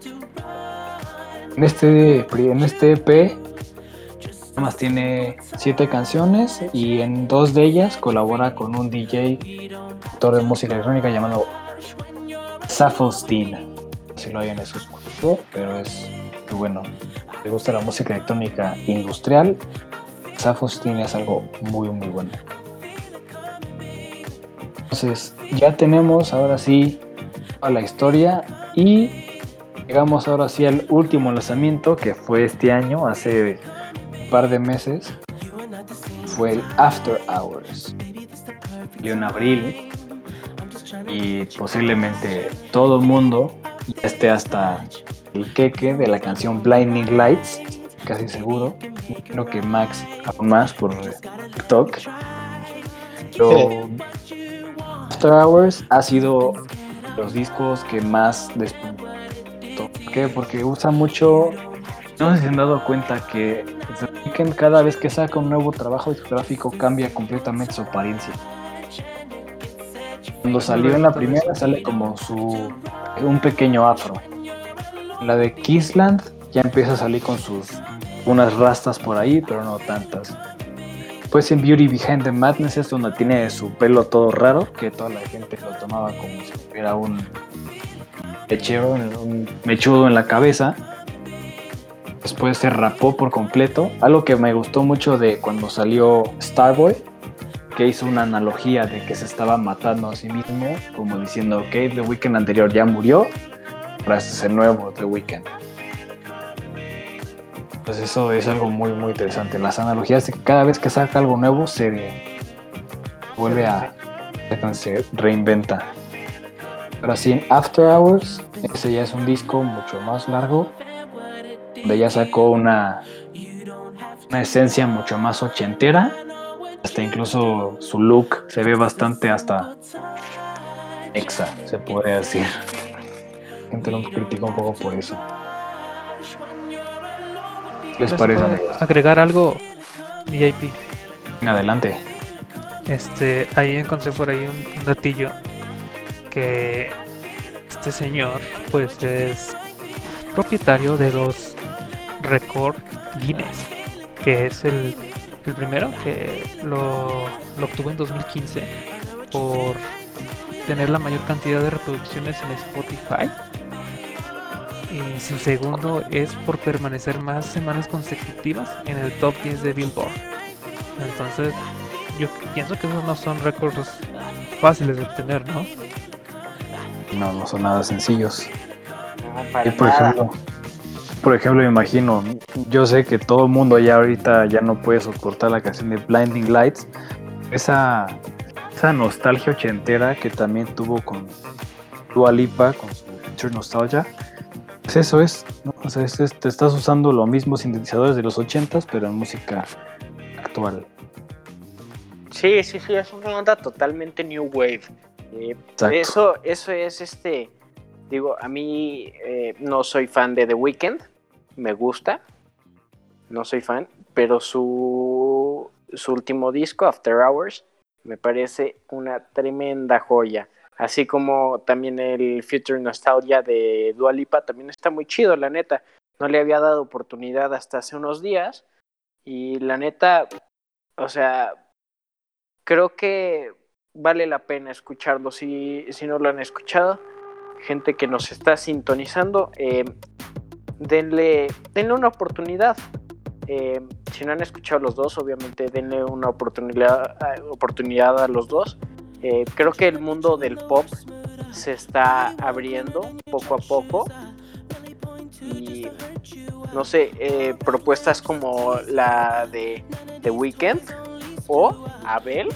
En este, en este EP más tiene siete canciones y en dos de ellas colabora con un DJ, autor de música electrónica llamado Stein Si lo hayan escuchado, pero es muy bueno. Le gusta la música electrónica industrial. Stein es algo muy, muy bueno. Entonces, ya tenemos ahora sí a la historia y llegamos ahora sí al último lanzamiento que fue este año, hace un par de meses. Fue el After Hours. Y en abril. Y posiblemente todo el mundo esté hasta el queque de la canción Blinding Lights, casi seguro. Creo que Max aún más por TikTok. Pero After Hours ha sido los discos que más despuntó. ¿Por qué? Porque usa mucho. No sé si se han dado cuenta que cada vez que saca un nuevo trabajo discográfico cambia completamente su apariencia. Cuando salió en la primera sale como su un pequeño afro. La de Kissland ya empieza a salir con sus unas rastas por ahí, pero no tantas. Pues en Beauty Behind the Madness es donde tiene su pelo todo raro, que toda la gente lo tomaba como si fuera un lechero, un mechudo en la cabeza. Después se rapó por completo. Algo que me gustó mucho de cuando salió Starboy, que hizo una analogía de que se estaba matando a sí mismo, como diciendo, ok, The Weeknd anterior ya murió, ahora es el nuevo The Weeknd. Pues eso es algo muy, muy interesante. Las analogías de que cada vez que saca algo nuevo se vuelve a. se reinventa. Pero así en After Hours, ese ya es un disco mucho más largo, donde ya sacó una, una esencia mucho más ochentera. Hasta incluso su look se ve bastante hasta exa, se puede decir. Gente lo critica un poco por eso les parece? Agregar algo VIP. Adelante. Este, ahí encontré por ahí un, datillo que este señor pues es propietario de dos récord Guinness, que es el, el primero que lo, lo, obtuvo en 2015 por tener la mayor cantidad de reproducciones en Spotify y su segundo es por permanecer más semanas consecutivas en el top 10 de Billboard. Entonces, yo pienso que esos no son récords fáciles de obtener, ¿no? No, no son nada sencillos. y por ejemplo, por ejemplo, me imagino, yo sé que todo el mundo ya ahorita ya no puede soportar la canción de Blinding Lights. Esa, esa nostalgia ochentera que también tuvo con Dua Lipa, con su Future Nostalgia pues eso es, ¿no? O sea, te estás usando los mismos sintetizadores de los 80s, pero en música actual. Sí, sí, sí, es una onda totalmente new wave. Eh, eso, eso es este. Digo, a mí eh, no soy fan de The Weeknd, me gusta, no soy fan, pero su, su último disco, After Hours, me parece una tremenda joya. Así como también el Future Nostalgia de Dualipa también está muy chido, la neta. No le había dado oportunidad hasta hace unos días. Y la neta, o sea, creo que vale la pena escucharlo si, si no lo han escuchado. Gente que nos está sintonizando, eh, denle, denle una oportunidad. Eh, si no han escuchado los dos, obviamente denle una oportunidad, oportunidad a los dos. Eh, creo que el mundo del pop se está abriendo poco a poco. Y no sé, eh, propuestas como la de The Weeknd o Abel.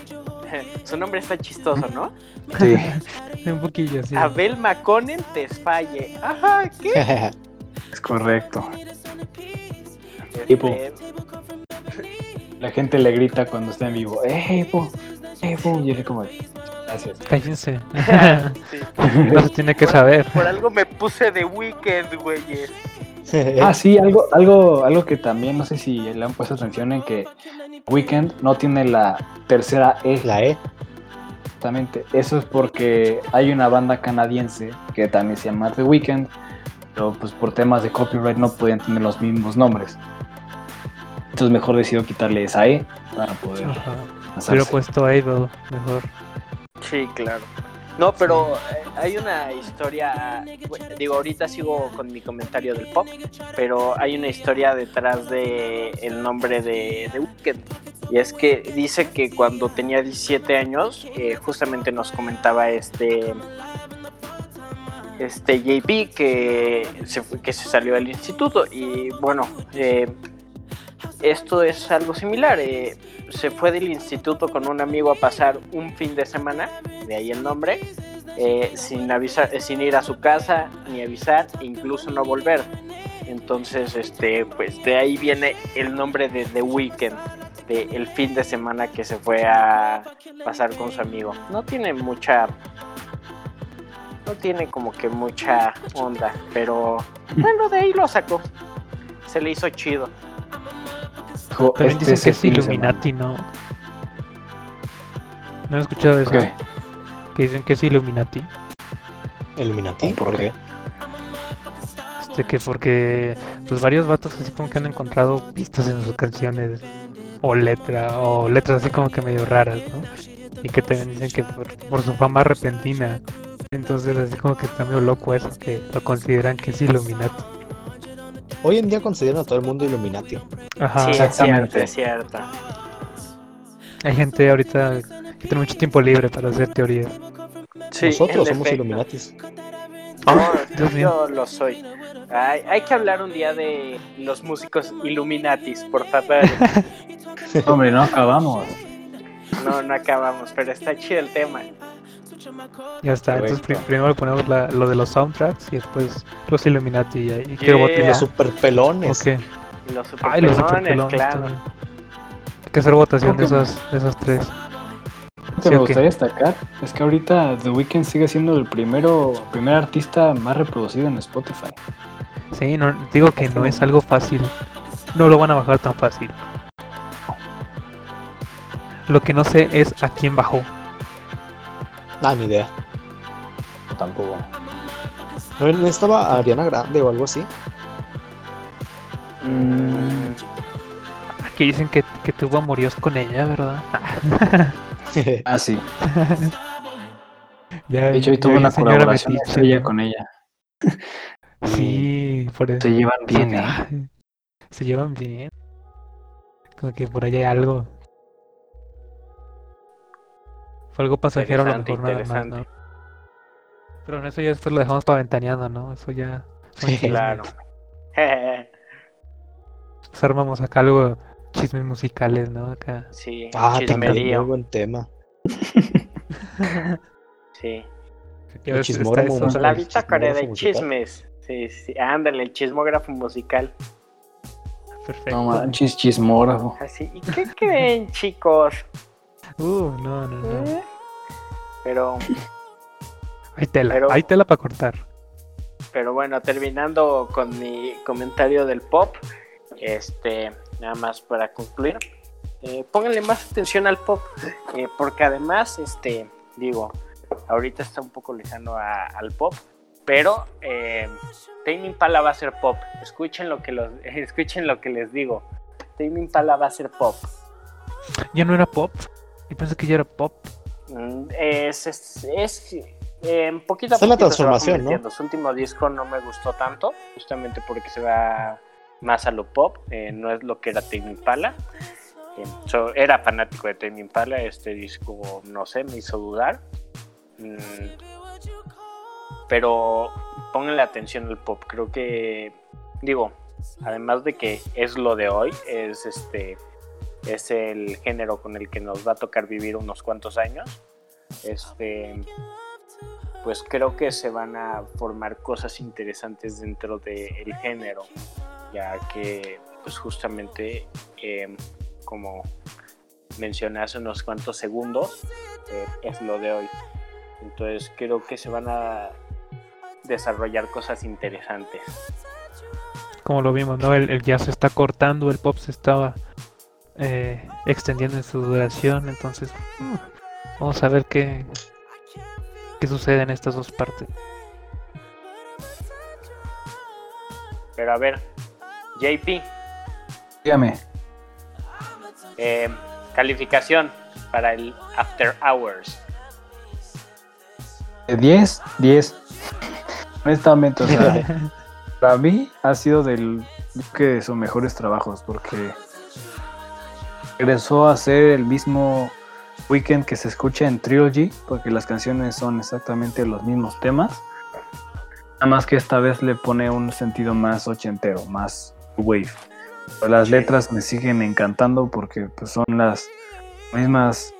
Su nombre está chistoso, ¿no? Sí. Un poquillo, sí. Abel Maconen Tesfaye. Ajá, ¿qué? Es correcto. Este, Tipo. La gente le grita cuando está en vivo, ¡eh, po! ¡Eh, po! Y él como, gracias. Cállense. sí. no se tiene que saber. Por algo me puse The Weeknd, güeyes. Ah, sí, algo, algo, algo que también no sé si le han puesto atención en que Weekend no tiene la tercera E. La E. Exactamente. Eso es porque hay una banda canadiense que también se llama The Weeknd, pero pues por temas de copyright no podían tener los mismos nombres. Entonces mejor decidió quitarle esa E para poder Ajá. Hubiera puesto Idol mejor. Sí, claro. No, pero eh, hay una historia, bueno, digo, ahorita sigo con mi comentario del pop, pero hay una historia detrás de el nombre de, de. Y es que dice que cuando tenía 17 años, eh, justamente nos comentaba este este JP que se, que se salió del instituto y bueno, eh, esto es algo similar. eh, se fue del instituto con un amigo a pasar un fin de semana, de ahí el nombre, eh, sin avisar, eh, sin ir a su casa ni avisar, incluso no volver. Entonces, este, pues de ahí viene el nombre de The Weeknd, de el fin de semana que se fue a pasar con su amigo. No tiene mucha, no tiene como que mucha onda, pero bueno, de ahí lo sacó. Se le hizo chido. Dijo, También "Este dicen que es fin de semana". Illuminati, ¿no? ¿No he escuchado eso? Ok. Que dicen que es Illuminati. Illuminati. ¿Por qué? Este, que porque pues varios vatos así como que han encontrado pistas en sus canciones o letra o letras así como que medio raras, ¿no? Y que también dicen que por, por su fama repentina. Entonces así como que está medio loco eso, que lo consideran que es Illuminati. Hoy en día consideran a todo el mundo Illuminati. Ajá. sí, es cierto, exactamente. es cierto. Hay gente ahorita que tiene mucho tiempo libre para hacer teorías. Sí, Nosotros somos. Illuminatis. No, Dios yo lo soy. Hay, hay que hablar un día de los músicos Illuminatis, por favor. Hombre, no acabamos. No, no acabamos, pero está chido el tema. Ya está. Entonces primero ponemos la- lo de los soundtracks y después los Illuminati y, y Yeah. los super pelones. Ok. Y los Ay, los superpelones, superpelones claro. también. Hay que hacer votación de esas, de esas tres. Lo que Sí, me ok. gustaría destacar es que ahorita The Weeknd sigue siendo el primero primer artista más reproducido en Spotify. Sí, no, digo que no es algo fácil. No lo van a bajar tan fácil. Lo que no sé es a quién bajó. Ah, ni idea. Tampoco. ¿No estaba Ariana Grande o algo así? Mm, Aquí dicen que, que tuvo amoríos con ella, ¿verdad? ah, sí. Ya, De hecho, hoy tuvo una señora colaboración estrella con ella. Sí, por eso. Se llevan bien, ¿eh? Se llevan bien. Como que por allá hay algo. Fue algo pasajero a lo mejor nada más, ¿no? Pero en eso ya después lo dejamos para ventaneando, ¿no? Eso ya. Sí. Claro. Pues armamos acá algo chismes musicales, ¿no? Acá. sí, ah, también, chismerío. muy buen tema. Sí. El chismógrafo. ¿no? La bitácora de musical. chismes. Sí, sí. Ándale, el chismógrafo musical. Perfecto. No manches, chismógrafo. Así. ¿Y qué creen, chicos? Uh, no, no, no. ¿Eh? Pero, Hay tela, Pero- hay tela para cortar. pero bueno, terminando con mi comentario del pop, este, nada más para concluir, eh, pónganle más atención al pop, eh, porque además, este, digo, ahorita está un poco lejano a- al pop, pero eh, Tame Impala va a ser pop. Escuchen lo que los, escuchen lo que les digo. Tame Impala va a ser pop. ¿Ya no era pop? Y pensé que ya era pop. Mm, Es, es, es eh, poquito a la poquito se va transformación, ¿no? Su último disco no me gustó tanto, justamente porque se va más a lo pop, eh, no es lo que era Tame Impala. Eh, so- era fanático de Tame Impala, este disco, no sé, me hizo dudar. Mm, pero pónganle atención al pop, creo que, digo, además de que es lo de hoy, es este es el género con el que nos va a tocar vivir unos cuantos años. Este, pues creo que se van a formar cosas interesantes dentro del género, ya que pues justamente eh, como mencioné hace unos cuantos segundos, eh, es lo de hoy. Entonces creo que se van a desarrollar cosas interesantes. Como lo vimos, ¿no? El, el jazz se está cortando, el pop se estaba eh, extendiendo en su duración. Entonces, mm, vamos a ver qué, qué sucede en estas dos partes. Pero a ver, JP, Dígame. eh, calificación para el After Hours. De 10, 10. Honestamente, o sea, para mí ha sido del que de sus mejores trabajos porque regresó a ser el mismo weekend que se escucha en Trilogy, porque las canciones son exactamente los mismos temas. Nada más que esta vez le pone un sentido más ochentero, más wave. Pero las letras me siguen encantando porque pues, son las mismas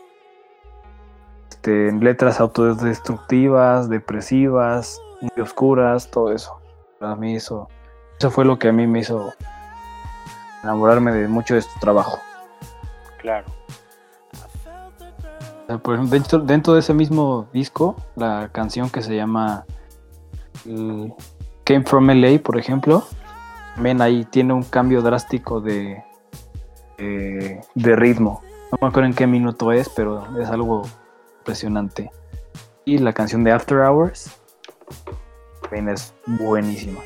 este, letras autodestructivas, depresivas, muy oscuras, todo eso. Para mí eso, eso fue lo que a mí me hizo enamorarme de mucho de este trabajo. Claro. Por ejemplo, dentro, dentro de ese mismo disco, la canción que se llama mm, Came From LA, por ejemplo, también ahí tiene un cambio drástico de, de, de ritmo. No me acuerdo en qué minuto es, pero es algo impresionante. Y la canción de After Hours también es buenísima.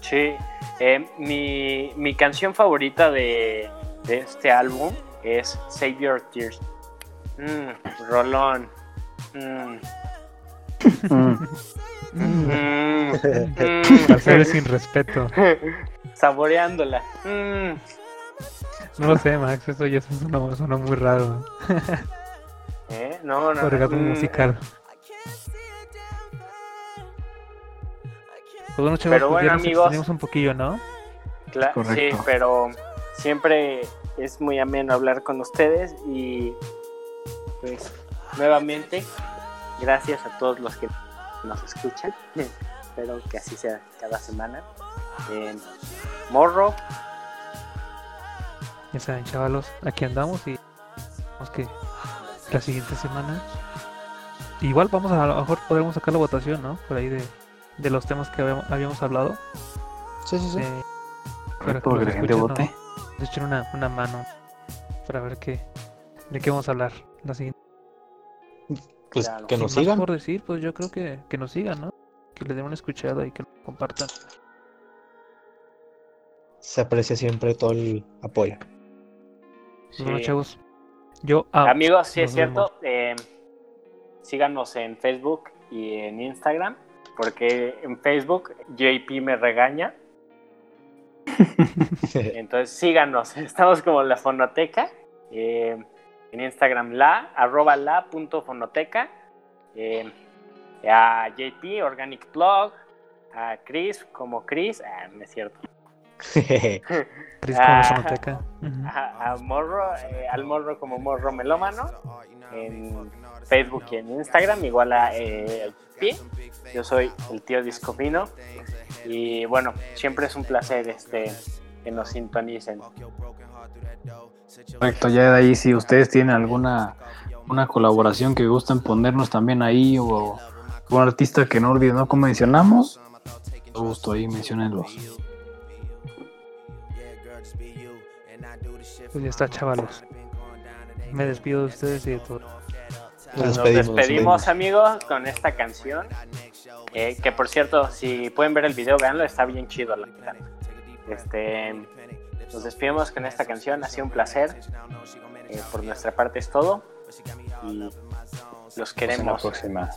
Sí, eh, mi, mi canción favorita de, de este álbum es Save Your Tears. Mm, Rolón. Mm, Mm. mm, mm. Sin respeto. Saboreándola. Mm. No lo sé, Max, eso ya sonó, sonó muy raro. ¿Eh? No, no. Orgasmo mm, musical. Pues bueno, chavos, Pero pues ya bueno, nos amigos. extendimos un poquillo, ¿no? Cla- sí, pero siempre es muy ameno hablar con ustedes y pues nuevamente gracias a todos los que nos escuchan. Espero que así sea cada semana. Eh, Morro, Ya saben, chavalos, aquí andamos y vamos que la siguiente semana. Igual vamos a, a lo mejor podremos sacar la votación, ¿no? Por ahí de, de los temas que habíamos, habíamos hablado. Sí, sí, sí. eh, para que la gente vote. Echen una, una mano para ver qué, de qué vamos a hablar la siguiente. Pues claro. que Sin nos más sigan. por decir, pues yo creo que, que nos sigan, ¿no? Que les den una escuchada y que lo compartan. Se aprecia siempre todo el apoyo. Pues bueno, sí. chavos. Yo ah, amigos, sí es nos cierto. eh, síganos en Facebook y en Instagram, porque en Facebook JP me regaña. Entonces síganos, estamos como la fonoteca. eh, en Instagram la, arroba la punto fonoteca. eh, a JP, Organic Blog. A Chris como Chris, ah, no es cierto. Ah. A, a Morro, eh, al Morro como Morro Melómano. En Facebook y en Instagram, igual a eh, JP. Yo soy el tío Discofino. Y bueno, siempre es un placer este que nos sintonicen. Correcto, ya de ahí si ustedes tienen alguna una colaboración que gusten ponernos también ahí o un artista que no olviden, ¿no? Como mencionamos, todo gusto ahí, menciónenlos. Pues ya está, chavalos. Me despido de ustedes y de todo. Nos despedimos, nos despedimos amigos con esta canción. eh, que por cierto, si pueden ver el video, veanlo, está bien chido la verdad. Este, nos despedimos con esta canción, ha sido un placer. Eh, por nuestra parte es todo. Y los Hasta la queremos. próxima.